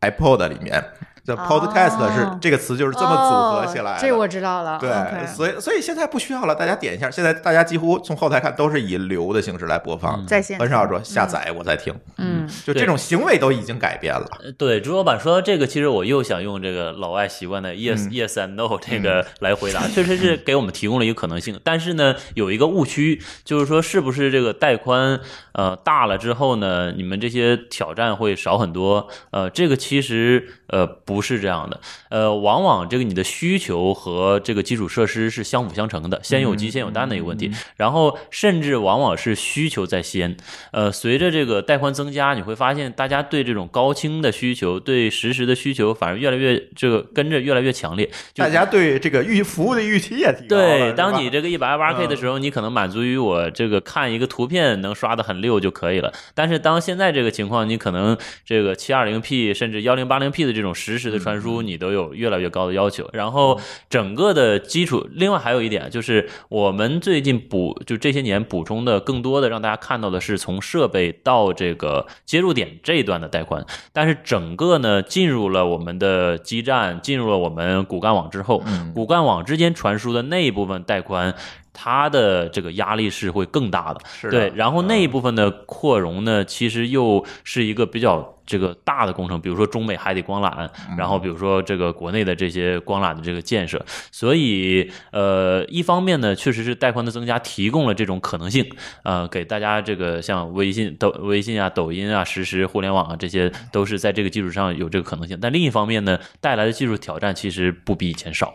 iPod 里面。这 podcast 是这个词就是这么组合起来的，这我知道了。对，所以所以现在不需要了，大家点一下。现在大家几乎从后台看都是以流的形式来播放，在线很少说下载我在听。嗯，就这种行为都已经改变了。对，朱老板说到这个，其实我又想用这个老外习惯的 yes yes and no 这个来回答，确实是 给我们提供了一个可能性。但是呢，有一个误区，就是说是不是这个带宽呃大了之后呢，你们这些挑战会少很多？呃，这个其实呃不。不是这样的。呃，往往这个你的需求和这个基础设施是相辅相成的，先有鸡先有蛋的一个问题。然后甚至往往是需求在先。呃，随着这个带宽增加，你会发现大家对这种高清的需求、对实时的需求反而越来越这个跟着越来越强烈。大家对这个预服务的预期也提高了。对，当你这个一百二八 K 嗯的时候，你可能满足于我这个看一个图片能刷的很溜就可以了。但是当现在这个情况，你可能这个七二零 P 甚至幺零八零 P 的这种实时的传输，你都有越来越高的要求。然后整个的基础，另外还有一点就是，我们最近补就这些年补充的更多的让大家看到的是从设备到这个接入点这一段的带宽，但是整个呢进入了我们的基站，进入了我们骨干网之后，骨干网之间传输的那一部分带宽。它的这个压力是会更大的，是的对。然后那一嗯部分的扩容呢，其实又是一个比较这个大的工程，比如说中美海底光缆，嗯然后比如说这个国内的这些光缆的这个建设，所以呃，一方面呢，确实是带宽的增加提供了这种可能性，呃，给大家这个像微信、抖微信啊、抖音啊、实时互联网啊，这些都是在这个基础上有这个可能性。但另一方面呢，带来的技术挑战其实不比以前少。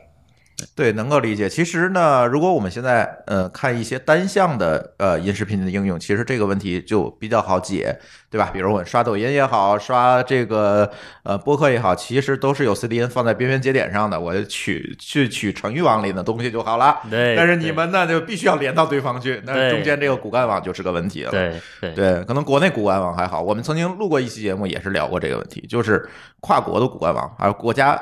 对，能够理解。其实呢，如果我们现在呃看一些单向的呃音视频的应用，其实这个问题就比较好解，对吧？比如我刷抖音也好，刷这个呃播客也好，其实都是有 CDN 放在边缘节点上的，我取去取程序网里的东西就好了。对但是你们呢就必须要连到对方去，那中间这个骨干网就是个问题了。对对对，可能国内骨干网还好，我们曾经录过一期节目，也是聊过这个问题，就是跨国的骨干网，还有国家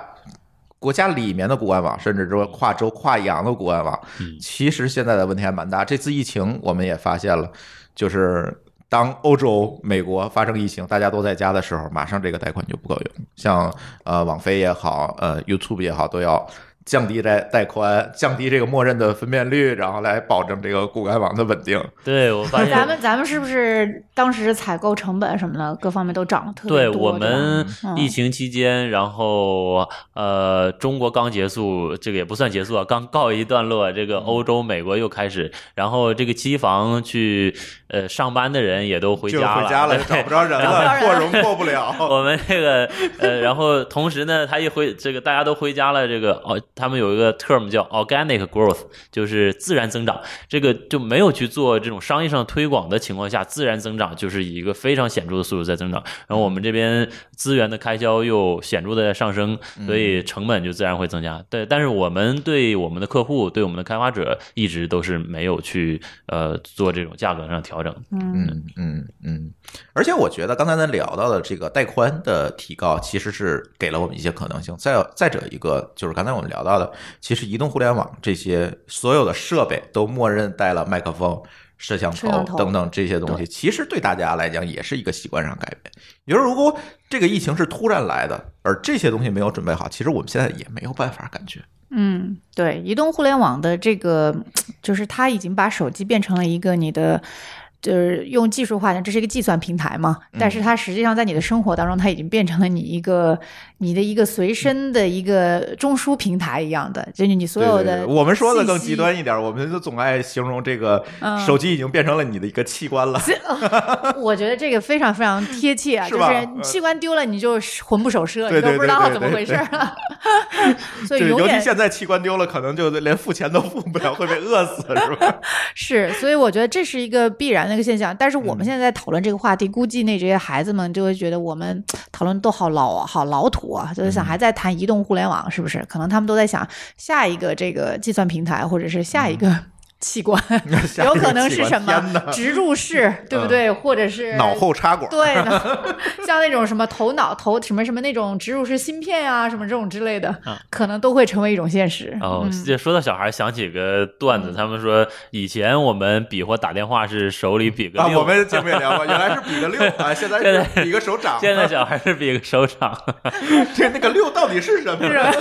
国家里面的骨干网，甚至说跨州、跨洋的骨干网，嗯其实现在的问题还蛮大。这次疫情我们也发现了，就是当欧洲、美国发生疫情，大家都在家的时候，马上这个贷款就不够用，像呃网飞也好，呃 YouTube 也好，都要。降低带带宽，降低这个默认的分辨率，然后来保证这个骨干网的稳定。对，我发现咱们咱们是不是当时采购成本什么的各方面都涨了特别多对？我们嗯疫情期间，然后呃，中国刚结束，这个也不算结束啊，刚告一段落。这嗯个欧洲、美国又开始，然后这个机房去呃上班的人也都回就家回家了，找不着人了，人扩容扩不了。我们这个呃，然后同时呢，他一回这个大家都回家了，这个哦，他们有一个 term 叫 organic growth，就是自然增长。这个就没有去做这种商业上推广的情况下，自然增长就是以一个非常显著的速度在增长。然后我们这边资源的开销又显著的在上升，所以成本就自然会增加。对，但是我们对我们的客户、对我们的开发者一直都是没有去呃做这种价格上调整。嗯嗯嗯，而且我觉得刚才咱聊到的这个带宽的提高，其实是给了我们一些可能性。再有再者一个就是刚才我们聊到的，其实移动互联网这些所有的设备都默认带了麦克风、摄像头等等这些东西，其实对大家来讲也是一个习惯上改变。也就是如果这个疫情是突然来的，而这些东西没有准备好，其实我们现在也没有办法感觉。嗯，对，移动互联网的这个，就是它已经把手机变成了一个你的。就是用技术化讲，这是一个计算平台嘛，但是它实际上在你的生活当中，它已经变成了你一个你的一个随身的一个中枢平台一样的，就是你所有的对对对我们说的更极端一点，我们就总爱形容这个嗯手机已经变成了你的一个器官了。我觉得这个非常非常贴切啊，是就是你器官丢了，你就魂不守舍，你都不知道怎么回事了。所以对，尤其现在器官丢了，可能就连付钱都付不了，会被饿死，是吧？是，所以我觉得这是一个必然的一个现象。但是我们嗯现在在讨论这个话题，估计那这些孩子们就会觉得我们讨论都好老啊，好老土啊，就是嗯想还在谈移动互联网，是不是？可能他们都在想下一个这个计算平台，或者是下一个器官，有可能是什么植入式，对不对？或者是脑后插管，对呢，像那种什么头脑头什么什么那种植入式芯片啊，什么这种之类的，啊可能都会成为一种现实。哦，嗯这说到小孩，想起个段子，他们说以前我们比划打电话是手里比个我们节目也聊过，原来是比个六啊，现在现在是比个手掌。现在小孩是比个手掌。这那个六到底是什么呢？是吧？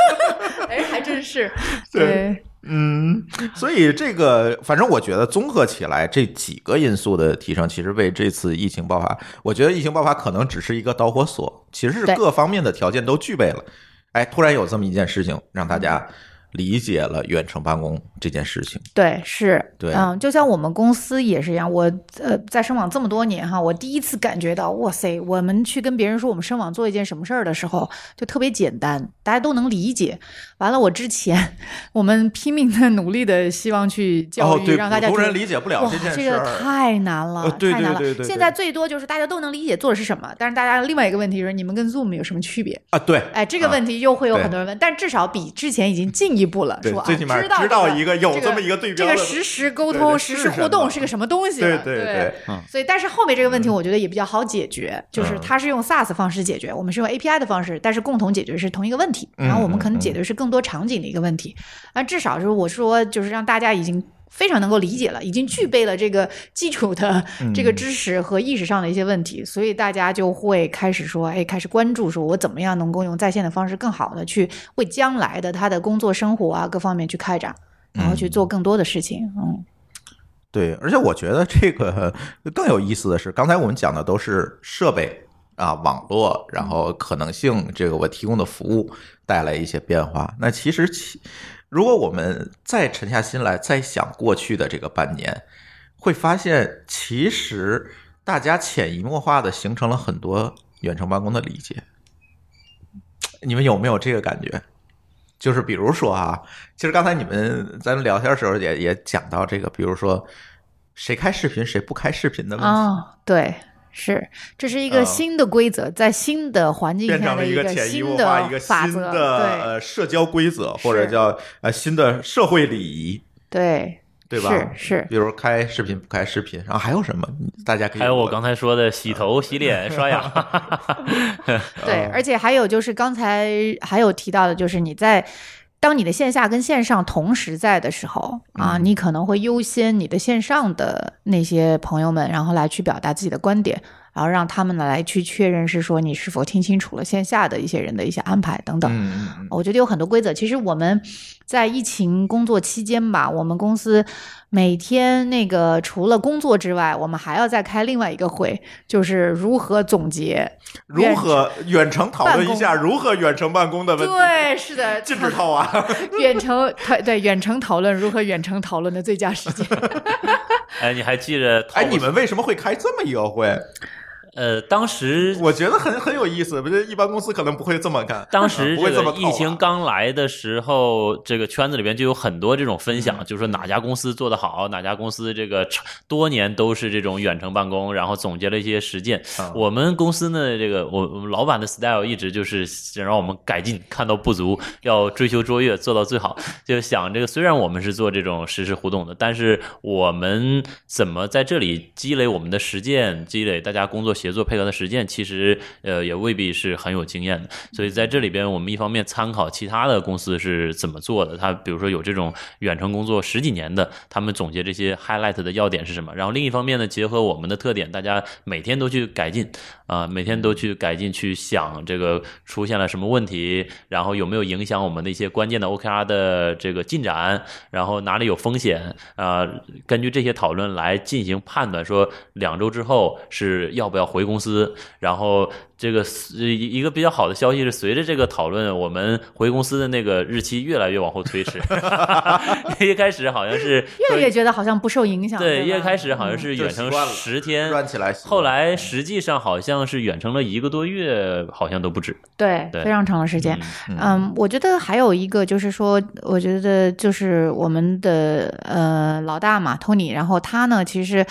哎，还真是对对。嗯，所以这个，反正我觉得综合起来，这几个因素的提升，其实为这次疫情爆发，我觉得疫情爆发可能只是一个导火索，其实是各方面的条件都具备了。哎，突然有这么一件事情，让大家理解了远程办公这件事情。对，是，对嗯，就像我们公司也是一样，我呃在深网这么多年哈，我第一次感觉到，哇塞，我们去跟别人说我们深网做一件什么事儿的时候，就特别简单，大家都能理解。完了，我之前我们拼命的努力的希望去教哦，育，对，让大家普通人觉得理解不了哇，这件这个事。太难了，太难了。对对对对现在最多就是大家都能理解做的是什么，但是大家另外一个问题就是，你们跟 Zoom 有什么区别？啊，对，哎，这个啊问题又会有很多人问，但至少比之前已经进一步了，说啊，对最起码知道一个有这这么一个对标的这个实时沟通、实时互动是个什么东西对了，对对，嗯所以，但是后面这个问题，我觉得也比较好解决，就是嗯它是用 SaaS 方式解决，我们是用 API 的方式，但是共同解决是同一个问题，嗯然后我们可能嗯解决是更多场景的一个问题。那至少是我说，就是让大家已经。非常能够理解了，已经具备了这个基础的这个知识和意识上的一些问题，所以大家就会开始说，哎，开始关注，说我怎么样能够用在线的方式更好的去为将来的他的工作生活啊各方面去开展，然后去做更多的事情。嗯，对，而且我觉得这个更有意思的是，刚才我们讲的都是设备啊、网络，然后可能性，这个我提供的服务带来一些变化。那其实其，如果我们再沉下心来，再想过去的这个半年，会发现其实大家潜移默化的形成了很多远程办公的理解。你们有没有这个感觉？就是比如说啊，其实刚才你们咱们聊天的时候也也讲到这个，比如说谁开视频谁不开视频的问题，哦，对，是，这是一个呃新的规则，在新的环境变成了下的个潜移默新化一个法则，新的呃社交规则，或者叫呃新的社会礼仪，对对吧？是是，比如开视频不开视频，然后还有什么？大家可以还有我刚才说的洗头、洗脸、刷牙，对，而且还有就是刚才还有提到的，就是你在。当你的线下跟线上同时在的时候啊，嗯你可能会优先你的线上的那些朋友们，然后来去表达自己的观点，然后让他们呢来去确认是说你是否听清楚了线下的一些人的一些安排等等。我觉得有很多规则。其实我们在疫情工作期间吧，我们公司每天那个除了工作之外，我们还要再开另外一个会，就是如何总结如何远程讨论一下如何远程办公的问题？对，是的，禁止套娃！远程对对远程讨论如何远程讨论的最佳时间。哎，你还记着？哎，你们为什么会开这么一个会？呃，当时我觉得很很有意思，不是一般公司可能不会这么干，当时这个疫情刚来的时候，这个圈子里边就有很多这种分享，嗯就是说哪家公司做得好，哪家公司这个多年都是这种远程办公，然后总结了一些实践。啊我们公司呢，这个我我们老板的 style 一直就是想让我们改进，看到不足要追求卓越，做到最好。就想这个，虽然我们是做这种实时互动的，但是我们怎么在这里积累我们的实践，积累大家工作协作配合的实践，其实呃也未必是很有经验的。所以在这里边，我们一方面参考其他的公司是怎么做的，他比如说有这种远程工作十几年的，他们总结这些 highlight 的要点是什么。然后另一方面呢，结合我们的特点，大家每天都去改进啊、每天都去改进，去想这个出现了什么问题，然后有没有影响我们的一些关键的 OKR 的这个进展，然后哪里有风险啊、根据这些讨论来进行判断，说两周之后是要不要回公司，然后这个一一个比较好的消息是，随着这个讨论，我们回公司的那个日期越来越往后推迟。一开始好像是越来越觉得好像不受影响。对，对，一开始好像是远程十天，转起来后来实际上好像是远程了一个多月，好像都不止。对对非常长的时间。嗯嗯，我觉得还有一个就是说，我觉得就是我们的呃老大嘛，Tony，然后他呢，其实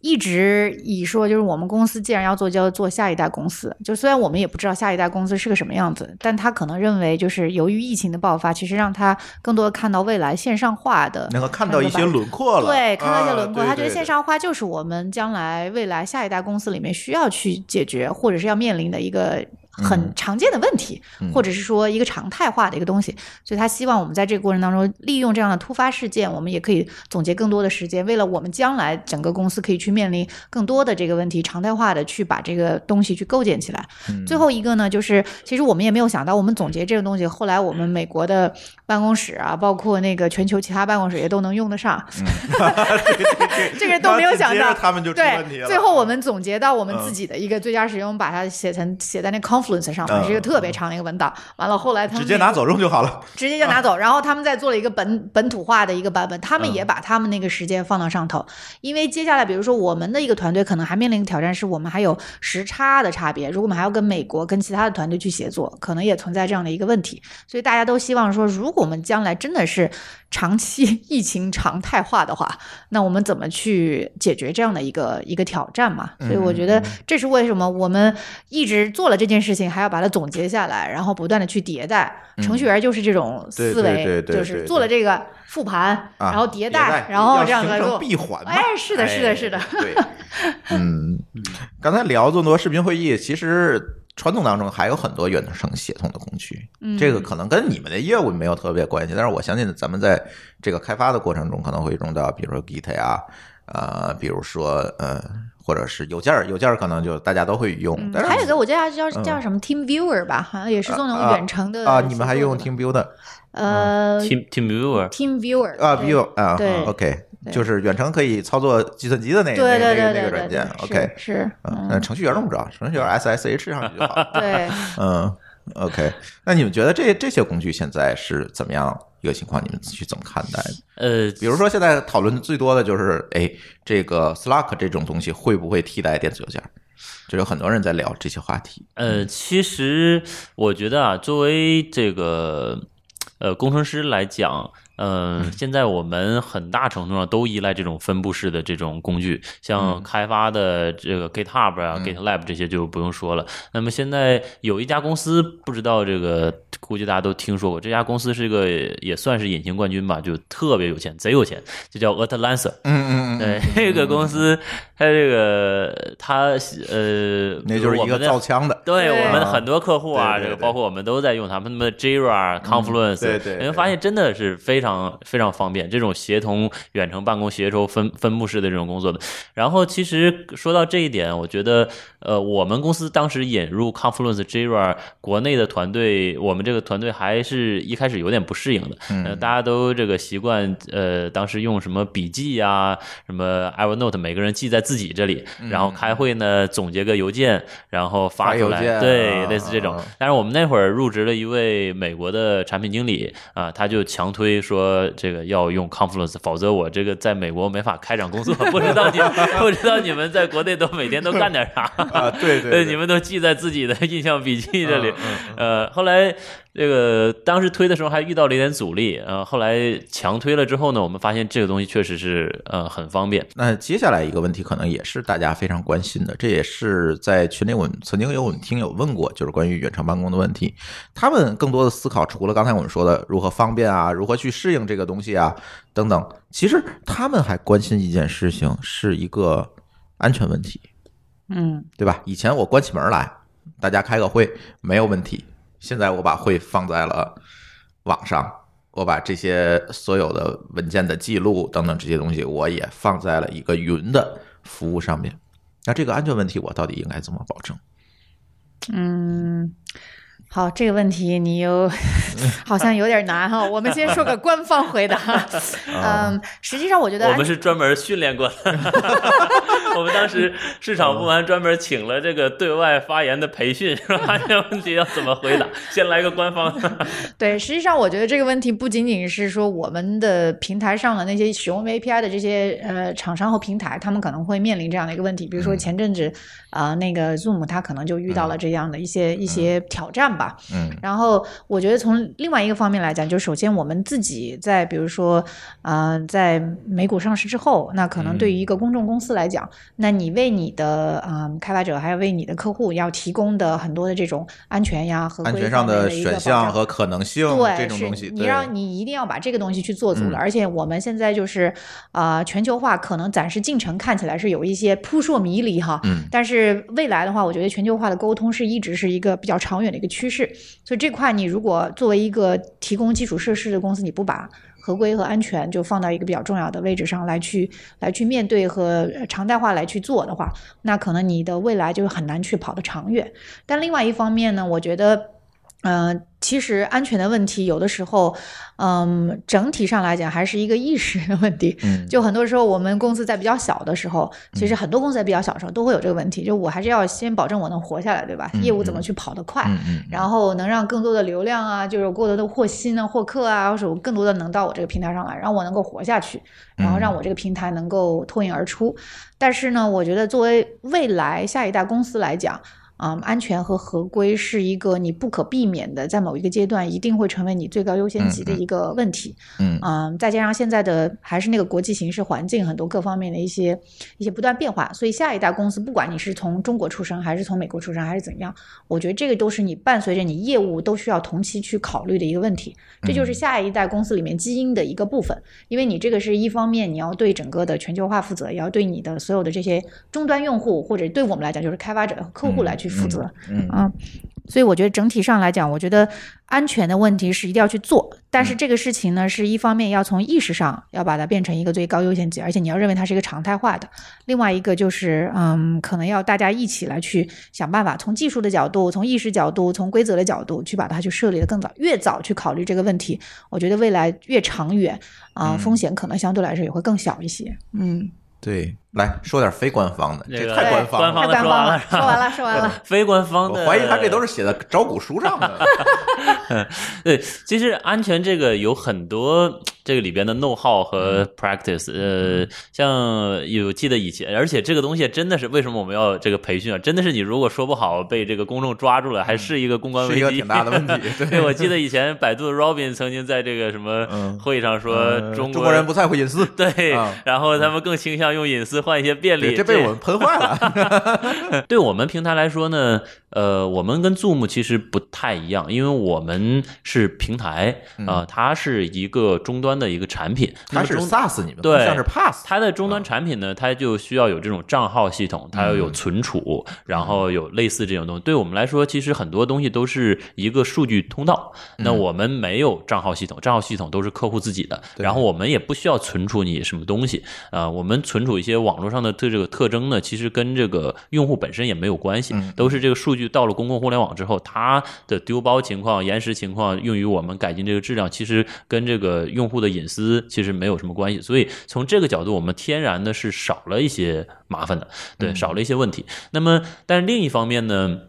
一直以说就是我们公司既然要做，就要做下一代公司。就虽然我们也不知道下一代公司是个什么样子，但他可能认为就是由于疫情的爆发，其实让他更多的看到未来线上化的能够看到一些轮廓了，对，看到一些啊轮廓，他觉得线上化就是我们将来未来下一代公司里面需要去解决或者是要面临的一个很嗯常见的问题，嗯或者是说一个常态化的一个东西。所以他希望我们在这个过程当中利用这样的突发事件，我们也可以总结更多的时间，为了我们将来整个公司可以去面临更多的这个问题，常态化的去把这个东西去构建起来。嗯最后一个呢，就是其实我们也没有想到，我们总结这个东西，后来我们美国的办公室啊，包括那个全球其他办公室也都能用得上。这个都没有想到他们就出问题对，了。最后我们总结到我们嗯自己的一个最佳使用，把它写成写在那 Confluence Confluence 上嘛，嗯是一个特别长的一个文档。完了后来他们直接拿走用就好了。直接就拿走，然后他们再做了一个本本土化的一个版本，他们嗯。也把他们那个时间放到上头，因为接下来比如说我们的一个团队可能还面临挑战，是我们还有时差的差别，如果我们还要跟美国跟其他的团队去协作，可能也存在这样的一个问题，所以大家都希望说，如果我们将来真的是长期 疫情常态化的话，那我们怎么去解决这样的一个一个挑战嘛？所以我觉得这是为什么我们一直做了这件事情，还要把它总结下来，然后不断的去迭代。程序员就是这种思维，就是做了这个复盘，啊然后迭迭代然后这样来做。闭环嘛。哎，是的，是的，是的。嗯，刚才聊这么多视频会议，其实传统当中还有很多远程协同的工具，嗯。这个可能跟你们的业务没有特别关系，但是我相信咱们在这个开发的过程中可能会用到，比如说 Git 呀，呃，比如说呃，或者是邮件儿，邮件儿可能就大家都会用，嗯但是还有一个我记得叫嗯。叫什么 Team Viewer 吧，好像也是做那种啊远程的啊，你们还用 Team 的？呃 Team Team Viewer，Team Viewer 啊，View 啊对，OK，对就是远程可以操作计算机的那个那个那个软件，OK，是是嗯，程序员用不着，程序员 SSH 上去就好。对。嗯，OK，那你们觉得这这些工具现在是怎么样一个情况？你们去怎么看待？呃，比如说现在讨论最多的就是，哎，这个 Slack 这种东西会不会替代电子邮件？就有很多人在聊这些话题。呃，其实我觉得啊，作为这个呃工程师来讲，嗯、现在我们很大程度上都依赖这种分布式的这种工具，像开发的这个 GitHub 啊、GitLab 这些就不用说了。那么现在有一家公司，不知道这个，估计大家都听说过，这家公司是一个也算是隐形冠军吧，就特别有钱，贼有钱，就叫 Atlansa。嗯嗯嗯，对，这个公司，它这个他呃，那就是一个我们造枪的。对对我们很多客户啊，这个包括我们都在用他们的 Jira、Confluence，对对对你会发现真的是非常非常方便，这种协同远程办公、协同分分布式的这种工作的。然后其实说到这一点，我觉得呃，我们公司当时引入 Confluence、Jira，国内的团队，我们这个团队还是一开始有点不适应的，呃，大家都这个习惯，呃，当时用什么笔记啊、什么 Evernote，每个人记在自己这里，然后开会呢总结个邮件，然后发出来，对，啊类似这种啊。但是我们那会儿入职了一位美国的产品经理啊，他就强推说这个要用 Confluence，否则我这个在美国没法开展工作。不知道你不知道你们在国内都每天都干点啥？啊，对对 你们都记在自己的印象笔记这里。呃，后来这个当时推的时候还遇到了一点阻力，呃，后来强推了之后呢，我们发现这个东西确实是呃很方便。那接下来一个问题，可能也是大家非常关心的，这也是在群里我们曾经有我们听友问过，就是关于远程办公的问题。他们更多的思考，除了刚才我们说的如何方便啊，如何去适应这个东西啊等等，其实他们还关心一件事情，是一个安全问题，嗯对吧？以前我关起门来，大家开个会没有问题，现在我把会放在了网上。我把这些所有的文件的记录等等这些东西，我也放在了一个云的服务上面。那这个安全问题，我到底应该怎么保证？嗯，好，这个问题你有 好像有点难哈。我们先说个官方回答。嗯，实际上我觉得我们是专门训练过的，我们当时市场部门专门请了这个对外发言的培训，是吧？这个问题要怎么回答？先来个官方。对，实际上我觉得这个问题不仅仅是说我们的平台上的那些使用 API 的这些呃厂商和平台，他们可能会面临这样的一个问题。比如说前阵子啊、呃那个 Zoom 它可能就遇到了这样的一些、一些挑战吧。嗯然后我觉得从另外一个方面来讲，就首先我们自己在比如说，呃，在美股上市之后，那可能对于一个公众公司来讲，那你为你的嗯、开发者还有为你的客户要提供的很多的这种安全呀和安全上的选项和可能性对，这种东西，对是你让你一定要把这个东西去做足了。嗯而且我们现在就是呃全球化，可能暂时进程看起来是有一些扑朔迷离哈，嗯但是未来的话，我觉得全球化的沟通是一直是一个比较长远的一个趋势。是所以这块你如果作为一个提供基础设施的公司，你不把合规和安全就放到一个比较重要的位置上来去来去面对和常态化来去做的话，那可能你的未来就很难去跑得长远。但另外一方面呢，我觉得。呃，其实安全的问题有的时候，嗯，整体上来讲还是一个意识的问题。嗯就很多时候我们公司在比较小的时候，其实很多公司在比较小的时候都会有这个问题，就我还是要先保证我能活下来，对吧？嗯业务怎么去跑得快，嗯嗯然后能让更多的流量啊，就是有更多的获新啊、获客啊，或者更多的能到我这个平台上来，让我能够活下去，然后让我这个平台能够脱颖而出。但是呢，我觉得作为未来下一代公司来讲，嗯，安全和合规是一个你不可避免的，在某一个阶段一定会成为你最高优先级的一个问题。嗯嗯，再加上现在的还是那个国际形势环境，很多各方面的一些一些不断变化，所以下一代公司，不管你是从中国出生，还是从美国出生，还是怎样，我觉得这个都是你伴随着你业务都需要同期去考虑的一个问题。这就是下一代公司里面基因的一个部分，因为你这个是一方面你要对整个的全球化负责，也要对你的所有的这些终端用户，或者对我们来讲就是开发者、客户来去负责。嗯啊，所以我觉得整体上来讲，我觉得安全的问题是一定要去做，但是这个事情呢，是一方面要从意识上要把它变成一个最高优先级，而且你要认为它是一个常态化的；另外一个就是，嗯，可能要大家一起来去想办法，从技术的角度、从意识角度、从规则的角度去把它去设立的更早，越早去考虑这个问题，我觉得未来越长远啊、嗯。风险可能相对来说也会更小一些。嗯，对，来说点非官方的，这个太官方了。官方的太官方了，说完了 说完了，说完了。非官方的，我怀疑他这都是写在招股书上的。对，其实安全这个有很多这个里边的 know how 和嗯 practice，呃，像有记得以前，而且这个东西真的是为什么我们要这个培训啊？真的是你如果说不好被这个公众抓住了，还是一个公关危机，是一个挺大的问题 对对，我记得以前百度的 Robin 曾经在这个什么嗯会议上说呃中中国人不在乎隐私，对啊，然后他们更倾向用隐私换一些便利，这被我们喷坏了。对我们平台来说呢，呃，我们跟 Zoom 其实不太一样，因为我们是平台啊、呃它是一个终端的一个产品，它是 SaaS，你们对不像是 Pass。它的终端产品呢，它就需要有这种账号系统，它要有存储，然后有类似这种东西。对我们来说，其实很多东西都是一个数据通道。那我们没有账号系统，账号系统都是客户自己的，然后我们也不需要存储你什么东西啊、我们存储一些网络上的这这个特征呢，其实跟这个用户本身也没有关系，都是这个数据到了公共互联网之后，它的丢包情况、延时情况，用于我们改进这个质量，其实跟这个用户的隐私其实没有什么关系。所以从这个角度，我们天然的是少了一些麻烦的，对，少了一些问题。那么，但是另一方面呢？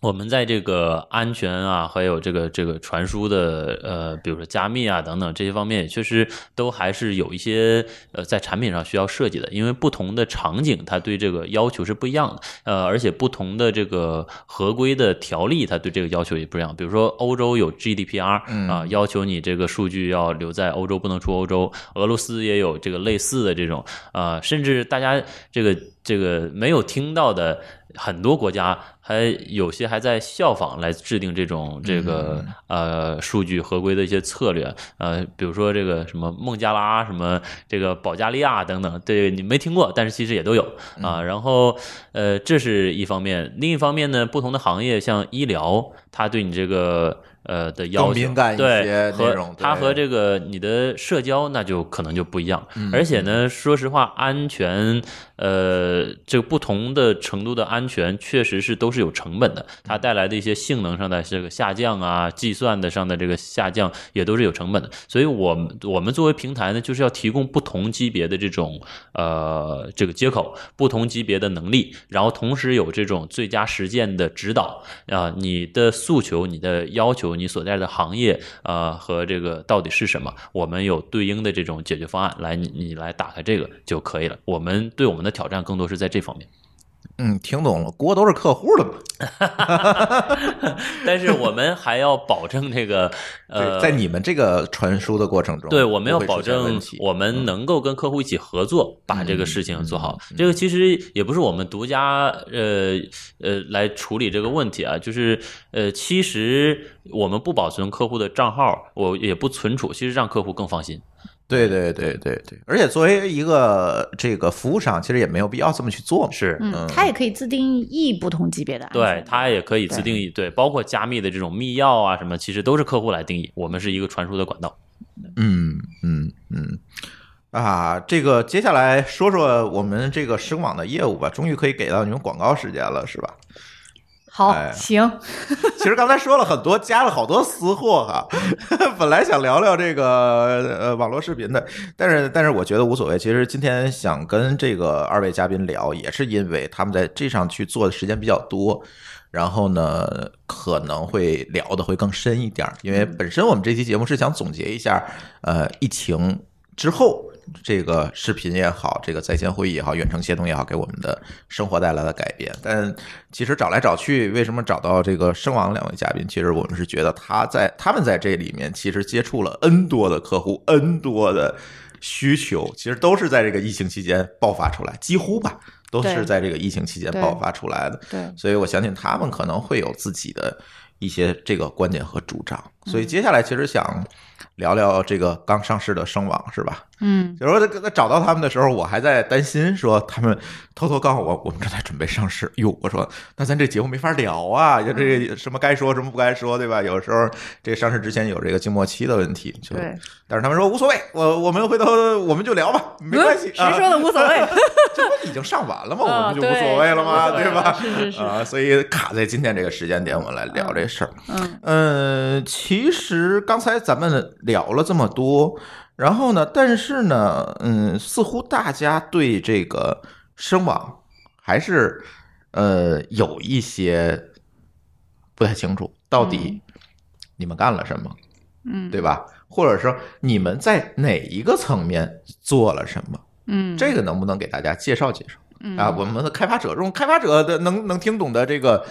我们在这个安全啊，还有这个这个传输的呃，比如说加密啊等等这些方面，确实都还是有一些呃在产品上需要设计的，因为不同的场景它对这个要求是不一样的，呃，而且不同的这个合规的条例它对这个要求也不一样。比如说欧洲有 GDPR 啊、要求你这个数据要留在欧洲，不能出欧洲；俄罗斯也有这个类似的这种啊、甚至大家这个这个没有听到的。很多国家还有些还在效仿来制定这种这个呃数据合规的一些策略，呃，比如说这个什么孟加拉、什么这个保加利亚等等，对你没听过，但是其实也都有。啊。然后呃，这是一方面，另一方面呢，不同的行业像医疗，它对你这个。呃的要求，敏感一些对和它和这个你的社交那就可能就不一样，嗯而且呢，说实话，安全，呃，这个不同的程度的安全，确实是都是有成本的，它带来的一些性能上的这个下降啊，计算的上的这个下降，也都是有成本的。所以，我们我们作为平台呢，就是要提供不同级别的这种呃这个接口，不同级别的能力，然后同时有这种最佳实践的指导啊、你的诉求、你的要求、你所在的行业呃和这个到底是什么，我们有对应的这种解决方案来你你来打开这个就可以了。我们对我们的挑战更多是在这方面。嗯，听懂了，锅都是客户的嘛。但是我们还要保证这个呃，在你们这个传输的过程中，对，我们要保证我们能够跟客户一起合作，把这个事情做好。这个其实也不是我们独家呃呃来处理这个问题啊，就是呃，其实我们不保存客户的账号，我也不存储，其实让客户更放心。对对对对对，而且作为一个这个服务商，其实也没有必要这么去做嘛。是，嗯，它也可以自定义不同级别的安全。对，它也可以自定义，对，包括加密的这种密钥啊什么，其实都是客户来定义，我们是一个传输的管道。嗯嗯嗯。啊，这个接下来说说我们这个声网的业务吧，终于可以给到你们广告时间了，是吧？好，哎行，其实刚才说了很多，加了好多私货哈。本来想聊聊这个呃网络视频的，但是但是我觉得无所谓。其实今天想跟这个二位嘉宾聊，也是因为他们在这上去做的时间比较多。然后呢，可能会聊的会更深一点，因为本身我们这期节目是想总结一下，呃，疫情之后这个视频也好，这个在线会议也好，远程协同也好，给我们的生活带来了改变。但其实找来找去，为什么找到这个声网两位嘉宾？其实我们是觉得他在他们在这里面其实接触了 N 多的客户，N 多的需求，其实都是在这个疫情期间爆发出来，几乎吧，都是在这个疫情期间爆发出来的。对，所以我相信他们可能会有自己的一些这个观点和主张。所以接下来其实想聊聊这个刚上市的声网，是吧？嗯，有时候在找到他们的时候，我还在担心说他们偷偷告诉我，我们正在准备上市。哟，我说那咱这节目没法聊啊，就这什么该说什么不该说，对吧？有时候这上市之前有这个静默期的问题，就对，但是他们说无所谓，我我们回头我们就聊吧，没关系。嗯谁说的无所谓？这不已经上完了吗？我啊们就无所谓了吗？对对吧？是是是啊，所以卡在今天这个时间点，我们来聊这事儿。嗯嗯，其实刚才咱们聊了这么多，然后呢，但是呢，嗯，似乎大家对这个声网还是呃有一些不太清楚，到底你们干了什么，嗯对吧？或者说你们在哪一个层面做了什么？嗯，这个能不能给大家介绍介绍？嗯啊，我们的开发者用开发者的能能听懂的这个，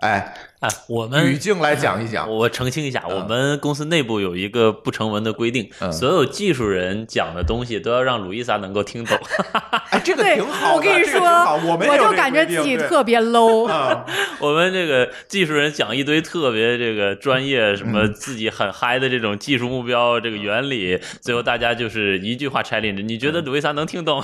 哎，哎，我们语境来讲一讲。我澄清一下，嗯我们公司内部有一个不成文的规定，嗯所有技术人讲的东西都要让鲁伊莎能够听懂。哎，这个对，挺好，我跟你说，我就感觉自己特别 low。啊，我们这个技术人讲一堆特别这个专业，什么嗯自己很嗨的这种技术目标、这个原理，最后大家就是一句话 challenge，你觉得鲁伊莎能听懂？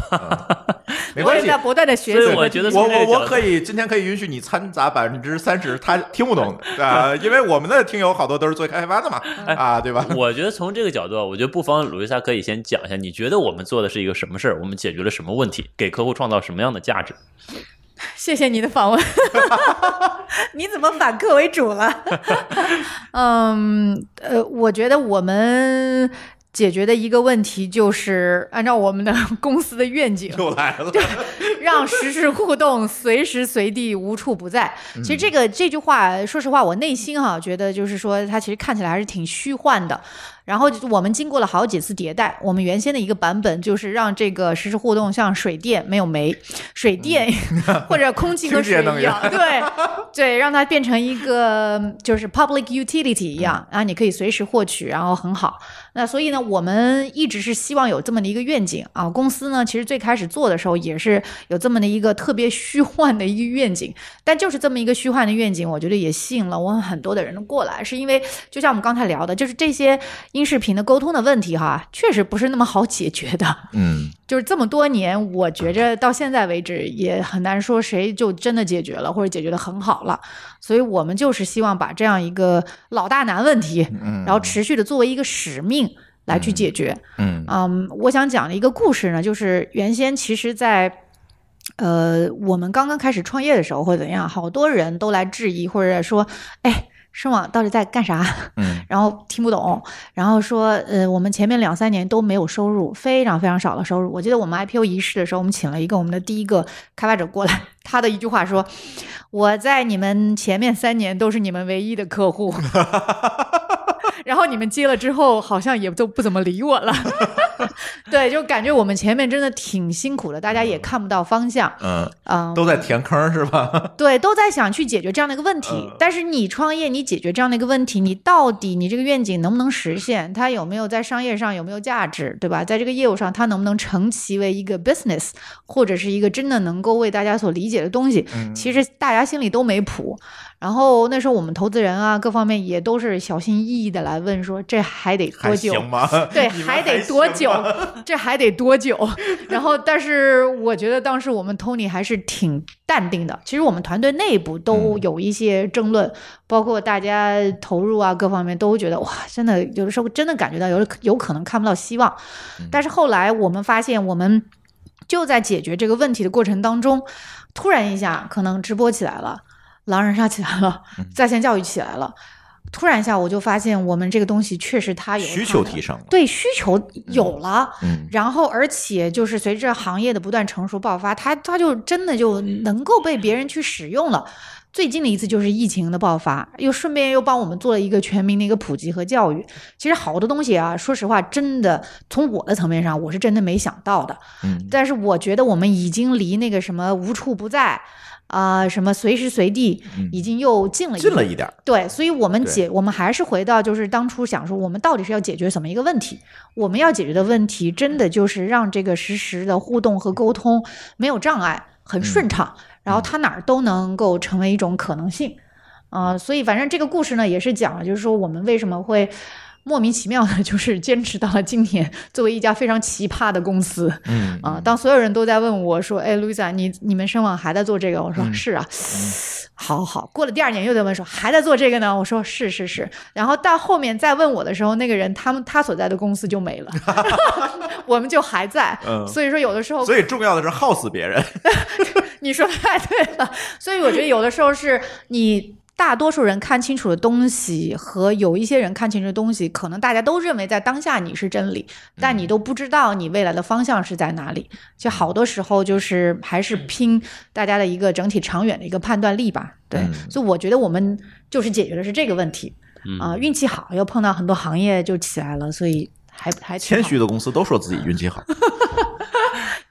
没关系我也在。不断的学习。所以我觉得我我我可以今天可以允许你掺杂百分之三十他听不懂的 啊，因为我们的听友好多都是做开发的嘛，啊，对吧？我觉得从这个角度，啊，我觉得不妨鲁伊莎可以先讲一下，你觉得我们做的是一个什么事儿？我们解决了什么问题？给客户创造什么样的价值？谢谢你的访问，你怎么反客为主了？嗯，呃，我觉得我们解决的一个问题就是按照我们的公司的愿景，又来了，让实时互动随时随地无处不在。其实这个这句话，说实话，我内心哈、觉得就是说，它其实看起来还是挺虚幻的。然后我们经过了好几次迭代，我们原先的一个版本就是让这个实时互动像水电没有煤，水电、或者空气和水一样，对对，让它变成一个就是 public utility 一样，然后你可以随时获取，然后很好。那所以呢，我们一直是希望有这么的一个愿景啊。公司呢，其实最开始做的时候也是有这么的一个特别虚幻的一个愿景，但就是这么一个虚幻的愿景，我觉得也吸引了我们很多的人过来，是因为就像我们刚才聊的，就是这些音视频的沟通的问题哈，确实不是那么好解决的。嗯就是这么多年，我觉着到现在为止也很难说谁就真的解决了，或者解决的很好了。所以我们就是希望把这样一个老大难问题，嗯，然后持续的作为一个使命来去解决。嗯嗯，我想讲的一个故事呢，就是原先其实在，呃我们刚刚开始创业的时候或者怎样，好多人都来质疑或者说，哎，声网到底在干啥？嗯 然后听不懂，然后说，呃，我们前面两三年都没有收入，非常非常少的收入。我记得我们 IPO 仪式的时候，我们请了一个我们的第一个开发者过来，他的一句话说：“我在你们前面三年都是你们唯一的客户。”然后你们接了之后，好像也都不怎么理我了。对，就感觉我们前面真的挺辛苦的，大家也看不到方向。嗯，嗯，都在填坑是吧？对，都在想去解决这样的一个问题。嗯但是你创业，你解决这样的一个问题，你到底你这个愿景能不能实现？它有没有在商业上有没有价值，对吧？在这个业务上，它能不能成其为一个 business，或者是一个真的能够为大家所理解的东西？嗯其实大家心里都没谱。然后那时候我们投资人啊，各方面也都是小心翼翼的来问说，这还得多久？行吗？对，还得多久？？这还得多久？然后，但是我觉得当时我们 Tony 还是挺淡定的。其实我们团队内部都嗯有一些争论，包括大家投入啊各方面都觉得哇，真的有的时候真的感觉到有有可能看不到希望。嗯但是后来我们发现，我们就在解决这个问题的过程当中，突然一下可能直播起来了。狼人杀起来了，在线教育起来了。突然一下，我就发现我们这个东西确实它有需求提升了。对需求有了，嗯然后而且就是随着行业的不断成熟爆发，它它就真的就能够被别人去使用了。最近的一次就是疫情的爆发，又顺便又帮我们做了一个全民的一个普及和教育。其实好多东西啊，说实话，真的从我的层面上，我是真的没想到的。嗯但是我觉得我们已经离那个什么无处不在啊、什么随时随地，已经又近了一步近了一点儿。对，所以我们解，我们还是回到就是当初想说，我们到底是要解决什么一个问题？我们要解决的问题，真的就是让这个实时的互动和沟通没有障碍，很顺畅，然后它哪儿都能够成为一种可能性。啊、所以反正这个故事呢，也是讲了，就是说我们为什么会莫名其妙的，就是坚持到了今年，作为一家非常奇葩的公司，嗯啊，当所有人都在问我说：“哎，Luisa，，你你们声网还在做这个？”我说：“嗯是啊。好好，过了第二年又在问说还在做这个呢？我说是是是，然后到后面再问我的时候，那个人他们他所在的公司就没了，我们就还在。嗯所以说有的时候所以重要的是耗死别人。你说的太对了，所以我觉得有的时候是你大多数人看清楚的东西和有一些人看清楚的东西，可能大家都认为在当下你是真理，但你都不知道你未来的方向是在哪里。就好多时候就是还是拼大家的一个整体长远的一个判断力吧。对，嗯。所以我觉得我们就是解决的是这个问题。嗯。啊、运气好，又碰到很多行业就起来了，所以还还谦虚的公司都说自己运气好。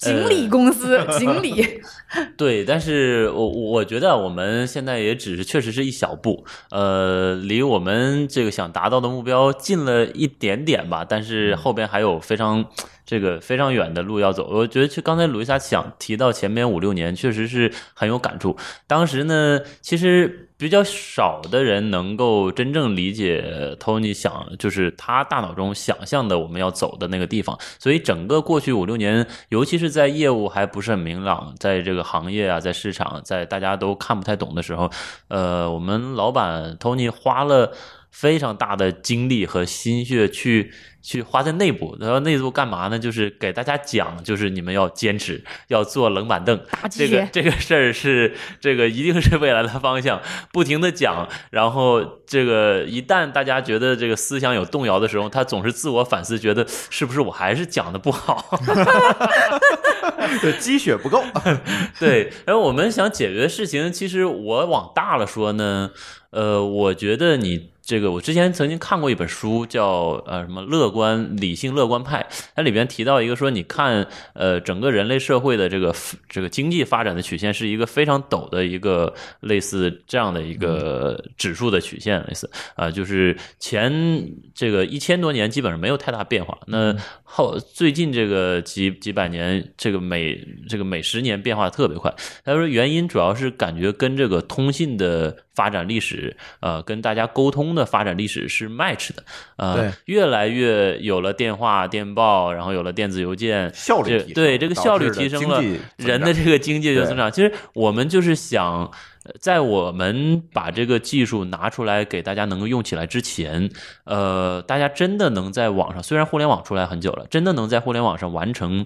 锦鲤公司，锦鲤。对，但是我我觉得我们现在也只是确实是一小步，呃，离我们这个想达到的目标近了一点点吧，但是后边还有非常这个非常远的路要走。我觉得，就刚才鲁伊莎想提到前面五六年，确实是很有感触。当时呢，其实比较少的人能够真正理解 Tony 想，就是他大脑中想象的我们要走的那个地方。所以整个过去五六年，尤其是在业务还不是很明朗，在这个行业啊，在市场，在大家都看不太懂的时候，呃，我们老板 Tony 花了。非常大的精力和心血去去花在内部，然后内部干嘛呢？就是给大家讲，就是你们要坚持，要坐冷板凳，这个这个事儿是这个一定是未来的方向，不停的讲，然后这个一旦大家觉得这个思想有动摇的时候，他总是自我反思，觉得是不是我还是讲的不好？对，积雪不够。对，然后我们想解决的事情，其实我往大了说呢，呃，我觉得你这个，我之前曾经看过一本书，叫呃什么乐观理性乐观派，它里边提到一个说，你看呃整个人类社会的这个这个经济发展的曲线是一个非常陡的一个类似这样的一个指数的曲线，类似啊、就是前这个一千多年基本上没有太大变化，那后最近这个几几百年，这个每这个每十年变化特别快。他说原因主要是感觉跟这个通信的发展历史，呃，跟大家沟通的发展历史是 match 的，呃，越来越有了电话、电报，然后有了电子邮件，效率对这个效率提升了人的这个经济就增长。其实我们就是想。呃在我们把这个技术拿出来给大家能够用起来之前，呃，大家真的能在网上，虽然互联网出来很久了，真的能在互联网上完成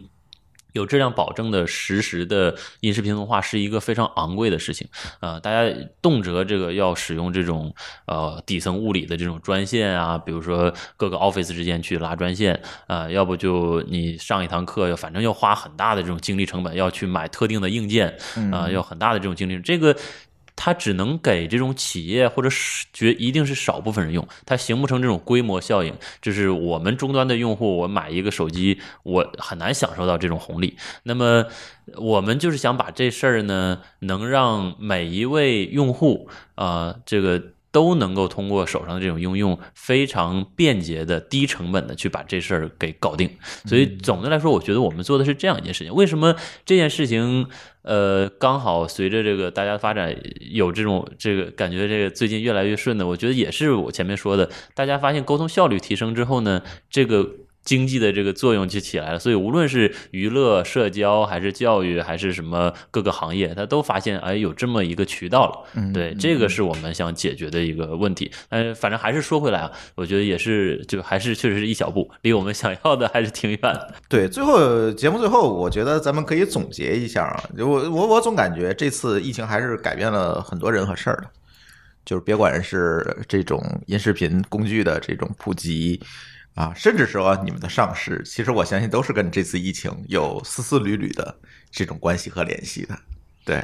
有质量保证的实时的音视频通话，是一个非常昂贵的事情。呃，大家动辄这个要使用这种呃底层物理的这种专线啊，比如说各个 office 之间去拉专线啊、呃要不就你上一堂课，反正要花很大的这种精力成本，要去买特定的硬件啊、要很大的这种精力，这个。它只能给这种企业或者是绝一定是少部分人用，它形不成这种规模效应。就是我们终端的用户，我买一个手机，我很难享受到这种红利。那么我们就是想把这事儿呢，能让每一位用户啊、这个。都能够通过手上的这种应用，非常便捷的、低成本的去把这事儿给搞定。所以总的来说，我觉得我们做的是这样一件事情。为什么这件事情，呃，刚好随着这个大家发展有这种这个感觉，这个最近越来越顺的，我觉得也是我前面说的，大家发现沟通效率提升之后呢，这个。经济的这个作用就起来了，所以无论是娱乐、社交，还是教育，还是什么各个行业，他都发现哎有这么一个渠道了。嗯对，这个是我们想解决的一个问题。呃，反正还是说回来啊，我觉得也是，就还是确实是一小步，离我们想要的还是挺远的。对，最后节目最后，我觉得咱们可以总结一下啊。就我我我总感觉这次疫情还是改变了很多人和事儿的，就是别管是这种音视频工具的这种普及啊，甚至说你们的上市，其实我相信都是跟这次疫情有丝丝缕缕的这种关系和联系的。对，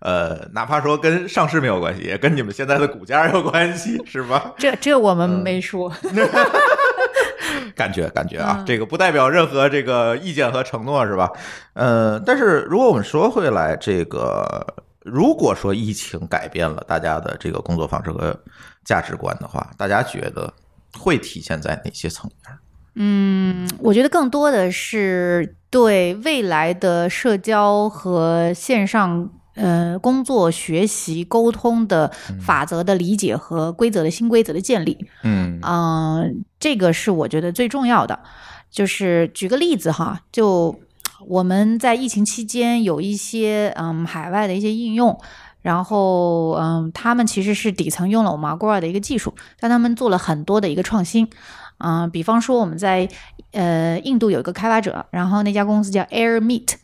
呃，哪怕说跟上市没有关系，也跟你们现在的股价有关系，是吧？这这我们没说。感觉感觉啊，嗯这个不代表任何这个意见和承诺，是吧？呃，但是如果我们说回来，这个如果说疫情改变了大家的这个工作方式和价值观的话，大家觉得会体现在哪些层面？嗯，我觉得更多的是对未来的社交和线上呃工作、学习、沟通的法则的理解和规则的新规则的建立。嗯嗯、这个是我觉得最重要的。就是举个例子哈，就我们在疫情期间有一些嗯海外的一些应用，然后嗯他们其实是底层用了我们 Agora 的一个技术，但他们做了很多的一个创新。嗯、比方说我们在呃印度有一个开发者，然后那家公司叫 Air Meet。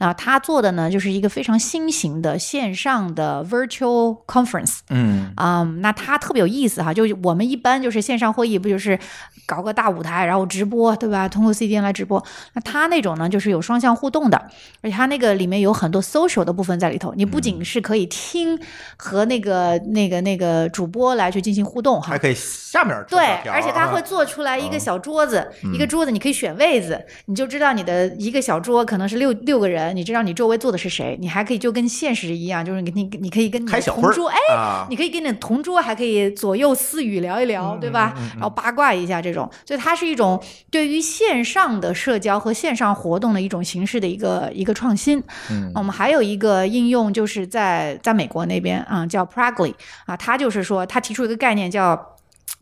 那他做的呢，就是一个非常新型的线上的 virtual conference，嗯嗯，那他特别有意思哈，就我们一般就是线上会议，不就是搞个大舞台，然后直播，对吧？通过 CDN 来直播。那他那种呢，就是有双向互动的，而且他那个里面有很多 social 的部分在里头。你不仅是可以听和那个那个那个主播来去进行互动哈还，可以下面对而且它啊会做出来一个嗯小桌子，一个桌子你可以选位子，你就知道你的一个小桌可能是六六个人，你知道你周围坐的是谁，你还可以就跟现实一样，就是你你你可以跟你的同桌，哎，啊，你可以跟你的同桌还可以左右私语聊一聊，对吧？然后八卦一下这种，所以它是一种对于线上的社交和线上活动的一种形式的一个一个创新。嗯我们还有一个应用就是在在美国那边啊，叫 Pragly 啊，它就是说它提出一个概念叫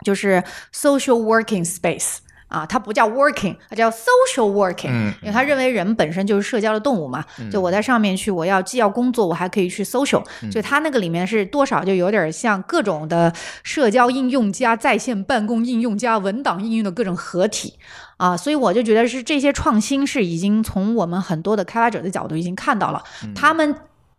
就是 social working space。啊，它不叫 working，它叫 social working，、嗯因为他认为人本身就是社交的动物嘛。就我在上面去，我要既要工作，我还可以去 social，、所以它那个里面是多少就有点像各种的社交应用加在线办公应用加文档应用的各种合体。啊，所以我就觉得是这些创新是已经从我们很多的开发者的角度已经看到了，他们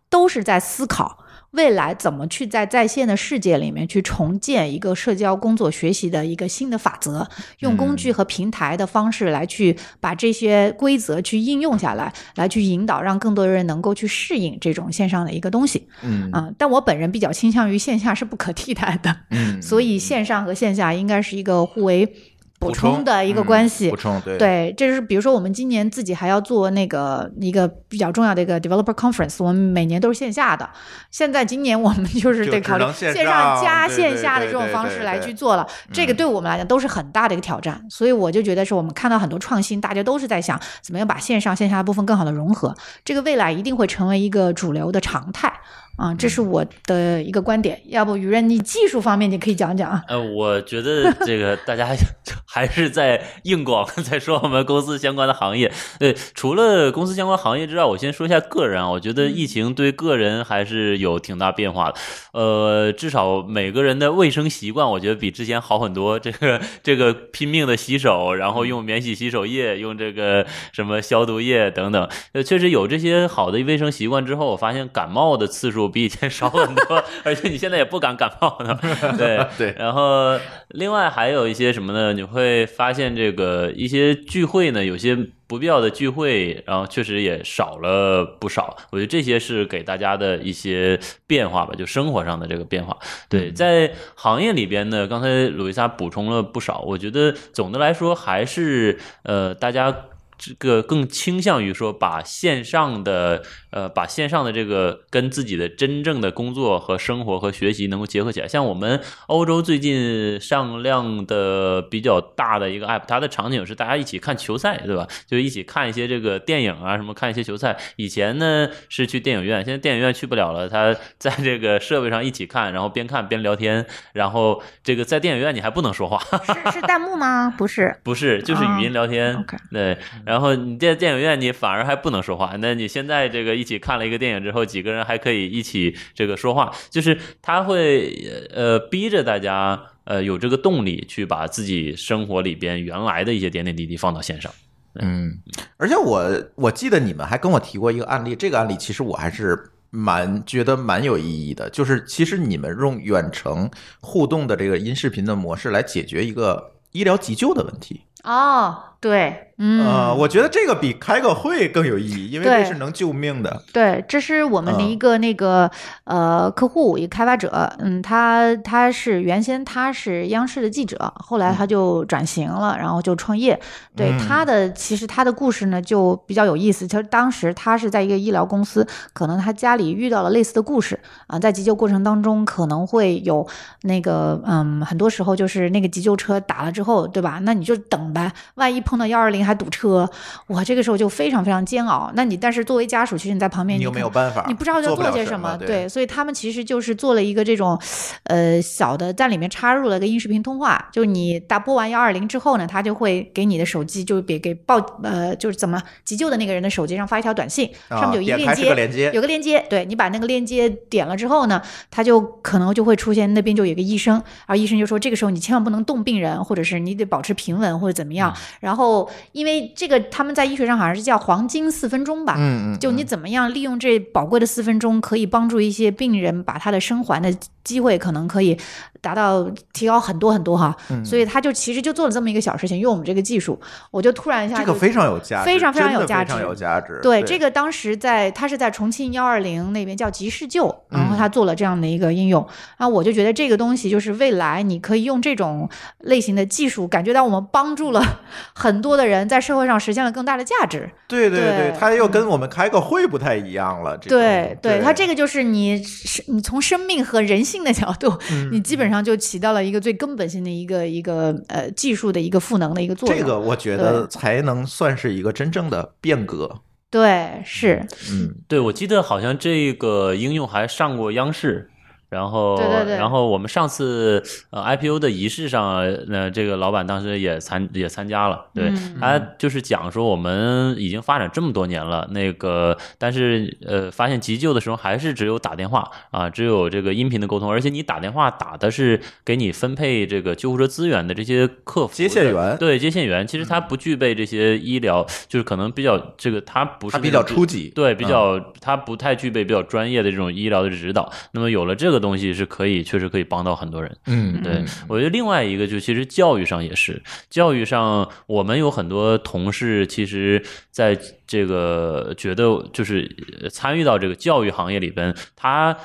都是在思考未来怎么去在在线的世界里面去重建一个社交、工作、学习的一个新的法则，用工具和平台的方式来去把这些规则去应用下来，来去引导让更多人能够去适应这种线上的一个东西。嗯。啊、但我本人比较倾向于线下是不可替代的，嗯，所以线上和线下应该是一个互为补补充充的一个嗯关系。补充对对，这是比如说我们今年自己还要做那个一个比较重要的一个 developer conference，我们每年都是线下的。现在今年我们就是得考虑线线上加线下的这种方式来去做了，这个对我们来讲都是很大的一个挑战。所以我就觉得是我们看到很多创新，大家都是在想怎么样把线上线下的部分更好的融合，这个未来一定会成为一个主流的常态。啊，这是我的一个观点。要不，雨润，你技术方面你可以讲讲啊。呃，我觉得这个大家 还是在硬广 在说我们公司相关的行业。对，除了公司相关行业之外，我先说一下个人啊。我觉得疫情对个人还是有挺大变化的。呃，至少每个人的卫生习惯，我觉得比之前好很多。这个这个拼命的洗手，然后用免洗洗手液，用这个什么消毒液等等，呃，确实有这些好的卫生习惯之后，我发现感冒的次数比以前少很多，而且你现在也不敢感冒了。对 对然后另外还有一些什么呢？你会发现这个一些聚会呢，有些不必要的聚会，然后确实也少了不少。我觉得这些是给大家的一些变化吧，就生活上的这个变化。对，在行业里边呢，刚才鲁伊莎补充了不少，我觉得总的来说还是呃大家。这个更倾向于说把线上的呃把线上的这个跟自己的真正的工作和生活和学习能够结合起来。像我们欧洲最近上量的比较大的一个 app，它的场景是大家一起看球赛，对吧？就一起看一些这个电影啊，什么看一些球赛。以前呢是去电影院，现在电影院去不了了，他在这个设备上一起看，然后边看边聊天，然后这个在电影院你还不能说话，是是弹幕吗？不是，不是，就是语音聊天。对，然后你在电影院你反而还不能说话，那你现在这个一起看了一个电影之后，几个人还可以一起这个说话，就是他会呃逼着大家呃有这个动力去把自己生活里边原来的一些点点滴滴放到线上。嗯，而且我我记得你们还跟我提过一个案例，这个案例其实我还是蛮觉得蛮有意义的，就是其实你们用远程互动的这个音视频的模式来解决一个医疗急救的问题。哦，对，嗯，呃，我觉得这个比开个会更有意义，因为这是能救命的。对，这是我们的嗯一个那个、呃客户，一个开发者，嗯，他他是原先他是央视的记者，后来他就转型了，然后就创业。对、嗯他的其实他的故事呢就比较有意思，就是当时他是在一个医疗公司，可能他家里遇到了类似的故事啊、在急救过程当中可能会有那个嗯，很多时候就是那个急救车打了之后，对吧？那你就等呗，万一碰到幺二零还堵车，哇，这个时候就非常非常煎熬。那你但是作为家属，其实你在旁边，你没有办法？你不知道要做些什么，什对，所以他们其实就是做了一个这种，呃，小的在里面插入了个音视频通话，就你打拨完幺二零之后呢，他就会给你的手机，就给给报呃，就是怎么急救的那个人的手机上发一条短信，上面有一啊点开是链接，个连接，有个链接，对你把那个链接点了之后呢，他就可能就会出现那边就有个医生，然后医生就说这个时候你千万不能动病人，或者是你得保持平稳或者怎么嗯样。然后因为这个他们在医学上好像是叫黄金四分钟吧，嗯嗯，就你怎么样利用这宝贵的四分钟，可以帮助一些病人把他的生还的机会可能可以达到提高很多很多哈。嗯所以他就其实就做了这么一个小事情，用我们这个技术，我就突然一下就这个非常有价值，非常非常有价值非常有价值。对，这个当时在他是在重庆幺二零那边叫急事救，然后他嗯做了这样的一个应用，然后我就觉得这个东西就是未来你可以用这种类型的技术，感觉到我们帮助了 很多的人在社会上实现了更大的价值。对对对他又跟我们开个会不太一样了。对对，他这个就是你是你从生命和人性的角度，嗯 你基本上就起到了一个最根本性的一个一个呃技术的一个赋能的一个作用。这个我觉得才能算是一个真正的变革。对是，嗯，对，我记得好像这个应用还上过央视。然后，对对对然后我们上次呃 IPO 的仪式上，呃，这个老板当时也参也参加了，对、嗯他就是讲说我们已经发展这么多年了，那个但是呃发现急救的时候还是只有打电话啊，只有这个音频的沟通，而且你打电话打的是给你分配这个救护车资源的这些客服接线员嗯对接线员，其实他不具备这些医疗，就是可能比较这个他不是他比较初级。对，比嗯较他不太具备比较专业的这种医疗的指导。那么有了这个东西，是可以确实可以帮到很多人。嗯，对，我觉得另外一个就其实教育上也是，教育上我们有很多同事，其实在这个觉得就是呃参与到这个教育行业里边，他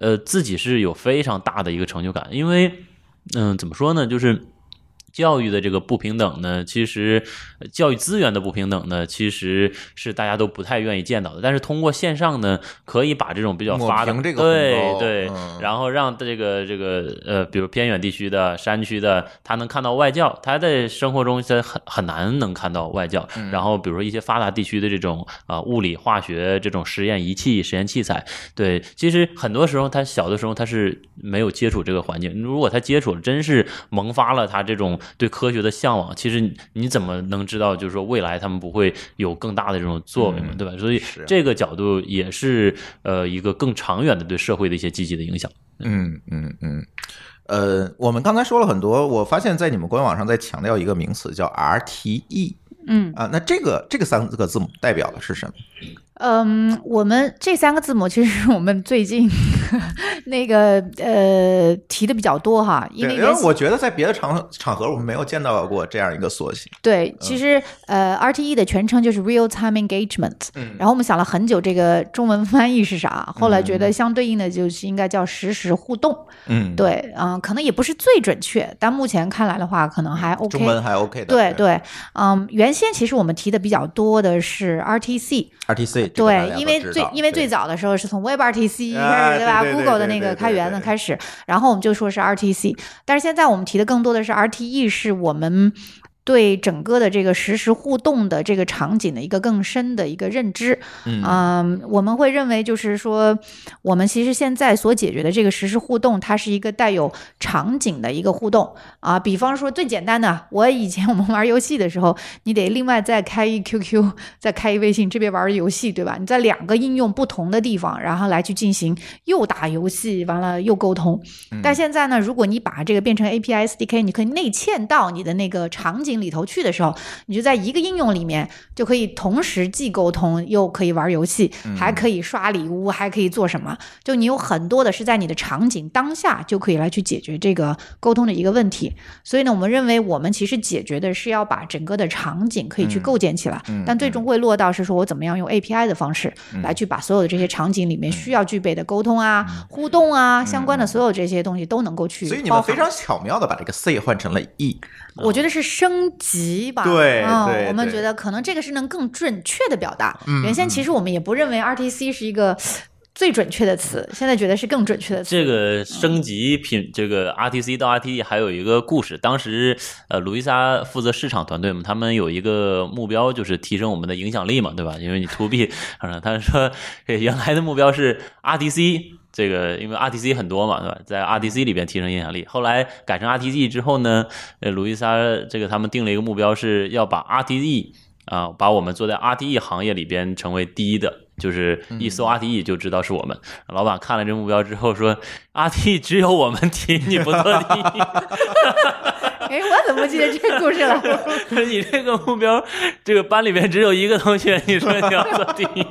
呃自己是有非常大的一个成就感，因为嗯怎么说呢，就是。教育的这个不平等呢，其实呃教育资源的不平等呢，其实是大家都不太愿意见到的。但是通过线上呢，可以把这种比较发达对对，嗯然后让这个这个呃，比如偏远地区的山区的，他能看到外教，他在生活中他很很难能看到外教。嗯然后比如说一些发达地区的这种啊、物理化学这种实验仪器、实验器材，对，其实很多时候他小的时候他是没有接触这个环境，如果他接触了，真是萌发了他这种对科学的向往，其实你你怎么能知道，就是说未来他们不会有更大的这种作为嘛，嗯对吧？所以这个角度也是呃一个更长远的对社会的一些积极的影响。嗯嗯嗯，呃，我们刚才说了很多，我发现在你们官网上在强调一个名词叫 RTE 嗯，啊，那这个这个三个字母代表的是什么？嗯，我们这三个字母其实是我们最近 那个呃提的比较多哈，因为因为我觉得在别的场场合我们没有见到过这样一个缩写。对，其实呃，RTE 的全称就是 Real Time Engagement，嗯然后我们想了很久这个中文翻译是啥，后来觉得相对应的就是应该叫实时互动。嗯，对，嗯、可能也不是最准确，但目前看来的话，可能还 OK。中文还 OK 的。对对，嗯，原先其实我们提的比较多的是 RTC，对因为最因为最早的时候是从 WebRTC 哎开始，对吧？Google 的那个开源的开始，然后我们就说是 RTC，但是现在我们提的更多的是 RTE，是我们。对整个的这个实时互动的这个场景的一个更深的一个认知，嗯我们会认为就是说，我们其实现在所解决的这个实时互动，它是一个带有场景的一个互动啊。比方说最简单的，我以前 我们玩游戏的时候，你得另外再开一 QQ，再开一微信，这边玩游戏，对吧？你在两个应用不同的地方，然后来去进行又打游戏，完了又沟通。但现在呢，如果你把这个变成 API SDK，你可以内嵌到你的那个场景里头去的时候，你就在一个应用里面就可以同时既沟通又可以玩游戏，还可以刷礼物，还可以做什么？就你有很多的是在你的场景当下就可以来去解决这个沟通的一个问题。所以呢，我们认为我们其实解决的是要把整个的场景可以去构建起来，但最终会落到是说我怎么样用 API 的方式来去把所有的这些场景里面需要具备的沟通啊、互动啊相关的所有这些东西都能够去所以你。们非常巧妙的把这个 C 换成了 E。我觉得是升级吧，对嗯对我们觉得可能这个是能更准确的表达。原先其实我们也不认为 RTC 是一个最准确的词，现在觉得是更准确的词。这个升级品，这个 RTC 到 RTE 还有一个故事。当时，呃，路易莎负责市场团队嘛，他们有一个目标就是提升我们的影响力嘛，对吧？因为你 to B，啊他说这原来的目标是 RTC。这个因为 RTC 很多嘛，对吧？在 RTC 里边提升影响力。后来改成 RTG 之后呢，呃，鲁易莎这个他们定了一个目标，是要把 RTE 啊、把我们做在 RTE 行业里边成为第一的，就是一搜 RTE 就知道是我们。老板看了这目标之后说，RTE 只有我们提，你不做第一。哎，我怎么不记得这个故事了？你这个目标，这个班里面只有一个同学，你说你要做第一，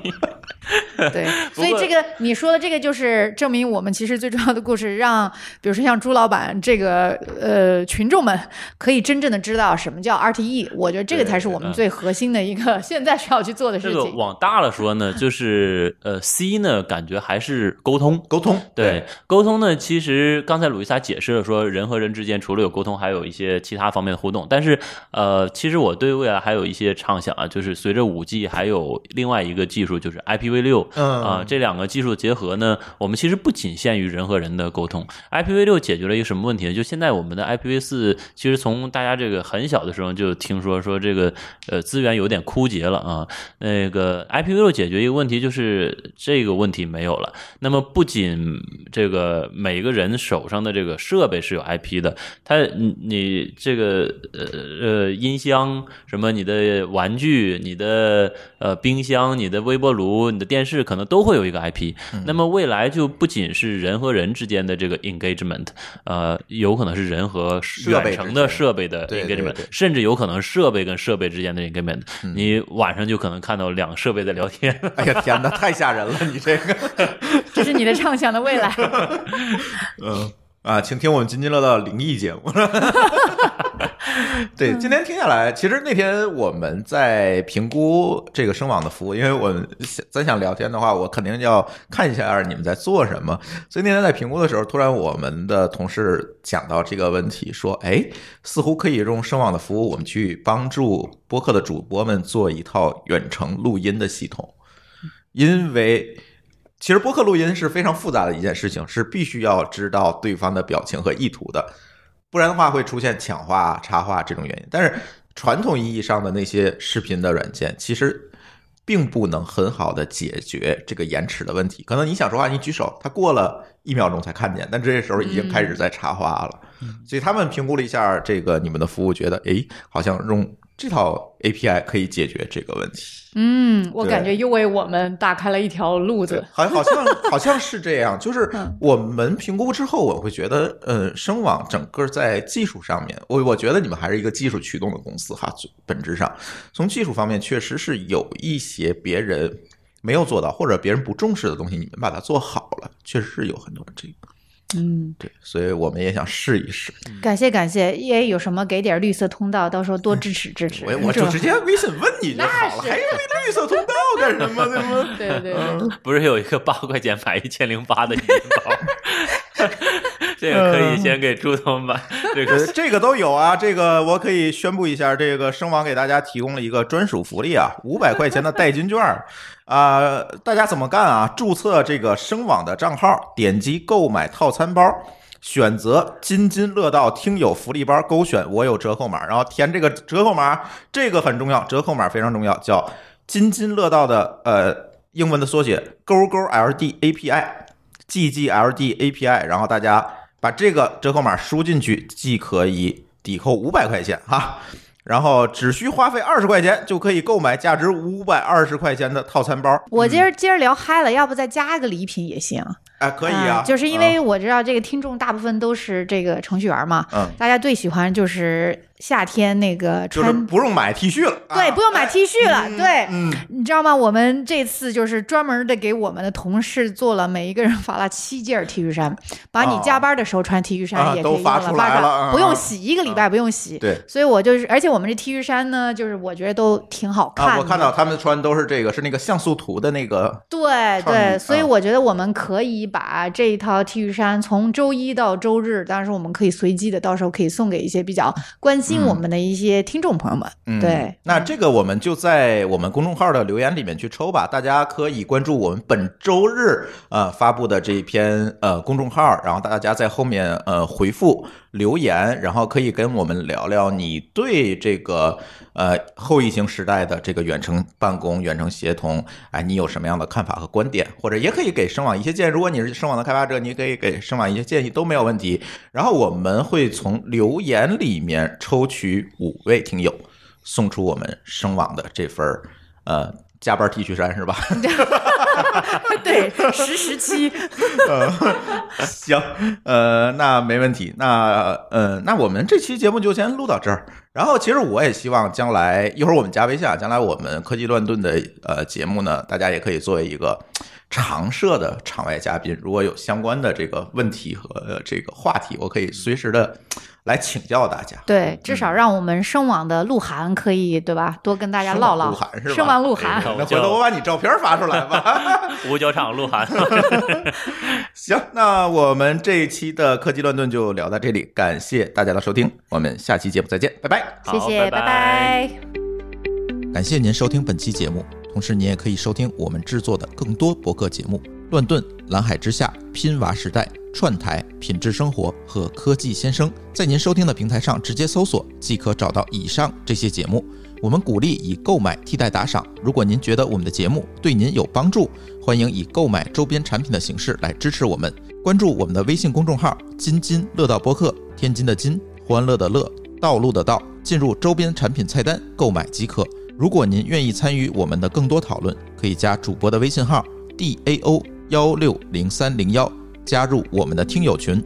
对，所以这个你说的这个就是证明我们其实最重要的故事，让比如说像朱老板这个呃群众们可以真正的知道什么叫 RTE。我觉得这个才是我们最核心的一个现在需要去做的这个事情。往大了说呢，就是呃，C 呢，感觉还是沟通。沟通对沟通呢，其实刚才鲁伊萨解释了说，人和人之间除了有沟通，还有一些其他方面的互动。但是，呃，其实我对未来还有一些畅想啊，就是随着五 G 还有另外一个技术，就是 IPv 六，嗯啊、这两个技术结合呢，我们其实不仅限于人和人的沟通。IPv 六解决了一个什么问题呢？就现在我们的 IPv 四，其实从大家这个很小的时候就听说说这个呃资源有点枯竭了啊。那个 IPv 六解决一个问题，就是这个问题没有了。那么不仅这个每个人手上的这个设备是有 IP 的，它你你这个呃呃音箱什么你的玩具、你的呃冰箱、你的微波炉、你的电视可能都会有一个 IP。那么未来就不仅是人和人之间的这个 engagement，呃，有可能是人和设备远程的设备的对对 engagement，对甚至有可能设备跟设备之间的 engagement。你晚上就可能看到两个设备在聊天。哎呀天哪，太吓人了！你这个，这是你的畅想的未来。嗯啊，请听我们津津乐道灵异节目。对，今天听下来，其实那天我们在评估这个声网的服务，因为我们想咱想聊天的话，我肯定要看一下你们在做什么。所以那天在评估的时候，突然我们的同事讲到这个问题，说：“哎，似乎可以用声网的服务，我们去帮助播客的主播们做一套远程录音的系统，因为。”其实播客录音是非常复杂的一件事情，是必须要知道对方的表情和意图的，不然的话会出现抢话、插话这种原因。但是传统意义上的那些视频的软件，其实并不能很好的解决这个延迟的问题。可能你想说话，你举手，他过了一秒钟才看见，但这时候已经开始在插话了。所以他们评估了一下这个你们的服务，觉得诶，好像用这套 API 可以解决这个问题。嗯，我感觉又为我们打开了一条路子。好，好像 好像是这样。就是嗯我们评估之后，我会觉得，呃，声网整个在技术上面，我我觉得你们还是一个技术驱动的公司哈，本质上从技术方面确实是有一些别人没有做到，或者别人不重视的东西，你们把它做好了，确实是有很多这个。嗯，对，所以我们也想试一试。感谢感谢，E A 有什么给点绿色通道，到时候多支持支持。我我就直接微信问你就好了，还有绿色通道干什么？对吗？对对对，不是有一个八块钱买一千零八的银包，这个可以先给猪头买这呃个。这个都有啊，这个我可以宣布一下，这个声网给大家提供了一个专属福利啊，五百块钱的代金券儿啊、大家怎么干啊？注册这个声网的账号，点击购买套餐包。选择津津乐道听友福利包，勾选我有折扣码，然后填这个折扣码，这个很重要，折扣码非常重要，叫津津乐道的呃英文的缩写勾勾 LD API。GGLD API，然后大家把这个折扣码输进去，即可以抵扣五百块钱哈。然后只需花费二十块钱就可以购买价值五百二十块钱的套餐包。我今儿今儿聊嗨了，要不再加个礼品也行。哎，可以啊，就是因为我知道这个听众大部分都是这个程序员嘛，嗯，大家最喜欢就是夏天那个就是穿。不用买 T 恤了，对，啊不用买 T 恤了。嗯对，嗯，你知道吗？我们这次就是专门的给我们的同事做了，每一个人发了七件 T 恤衫，把你加班的时候穿 T 恤衫啊也可以用都发出来了嗯不用洗，一个礼拜不用洗。对所以我就是，而且我们这 T 恤衫呢，就是我觉得都挺好看的。啊，我看到他们穿都是这个，是那个像素图的那个，对对，所以啊我觉得我们可以把这一套 T 恤衫从周一到周日，当然是我们可以随机的，到时候可以送给一些比较关心我们的一些听众朋友们。嗯，对，那这个我们就在我们公众号的留言里面去抽吧，大家可以关注我们本周日呃发布的这一篇呃公众号，然后大家在后面呃回复留言，然后可以跟我们聊聊你对这个呃后疫情时代的这个远程办公、远程协同，哎，你有什么样的看法和观点，或者也可以给声网一些建议。如果你是声网的开发者，你可以给声网一些建议都没有问题。然后我们会从留言里面抽取五位听友。送出我们声网的这份呃加班 T 恤衫是吧？对，实时期呃，行，呃，那没问题。那呃，那我们这期节目就先录到这儿。然后，其实我也希望将来一会儿我们加微信啊，将来我们科技乱炖的呃节目呢，大家也可以作为一个常设的场外嘉宾。如果有相关的这个问题和呃这个话题，我可以随时的来请教大家。对，至少让我们声网的鹿晗可以对吧？多跟大家唠唠。鹿晗是吧？声网鹿晗，那回头我把你照片发出来吧。五角场鹿晗，行，那我们这一期的科技乱炖就聊到这里，感谢大家的收听，我们下期节目再见，拜拜。谢谢，拜拜感谢您收听本期节目，同时您也可以收听我们制作的更多博客节目：乱炖、蓝海之下、拼娃时代、串台、品质生活和科技先生。在您收听的平台上直接搜索，即可找到以上这些节目。我们鼓励以购买替代打赏。如果您觉得我们的节目对您有帮助，欢迎以购买周边产品的形式来支持我们。关注我们的微信公众号“津津乐道播客”，天津的津，欢乐的乐，道路的道，进入周边产品菜单购买即可。如果您愿意参与我们的更多讨论，可以加主播的微信号 d a o 幺六零三零幺，加入我们的听友群。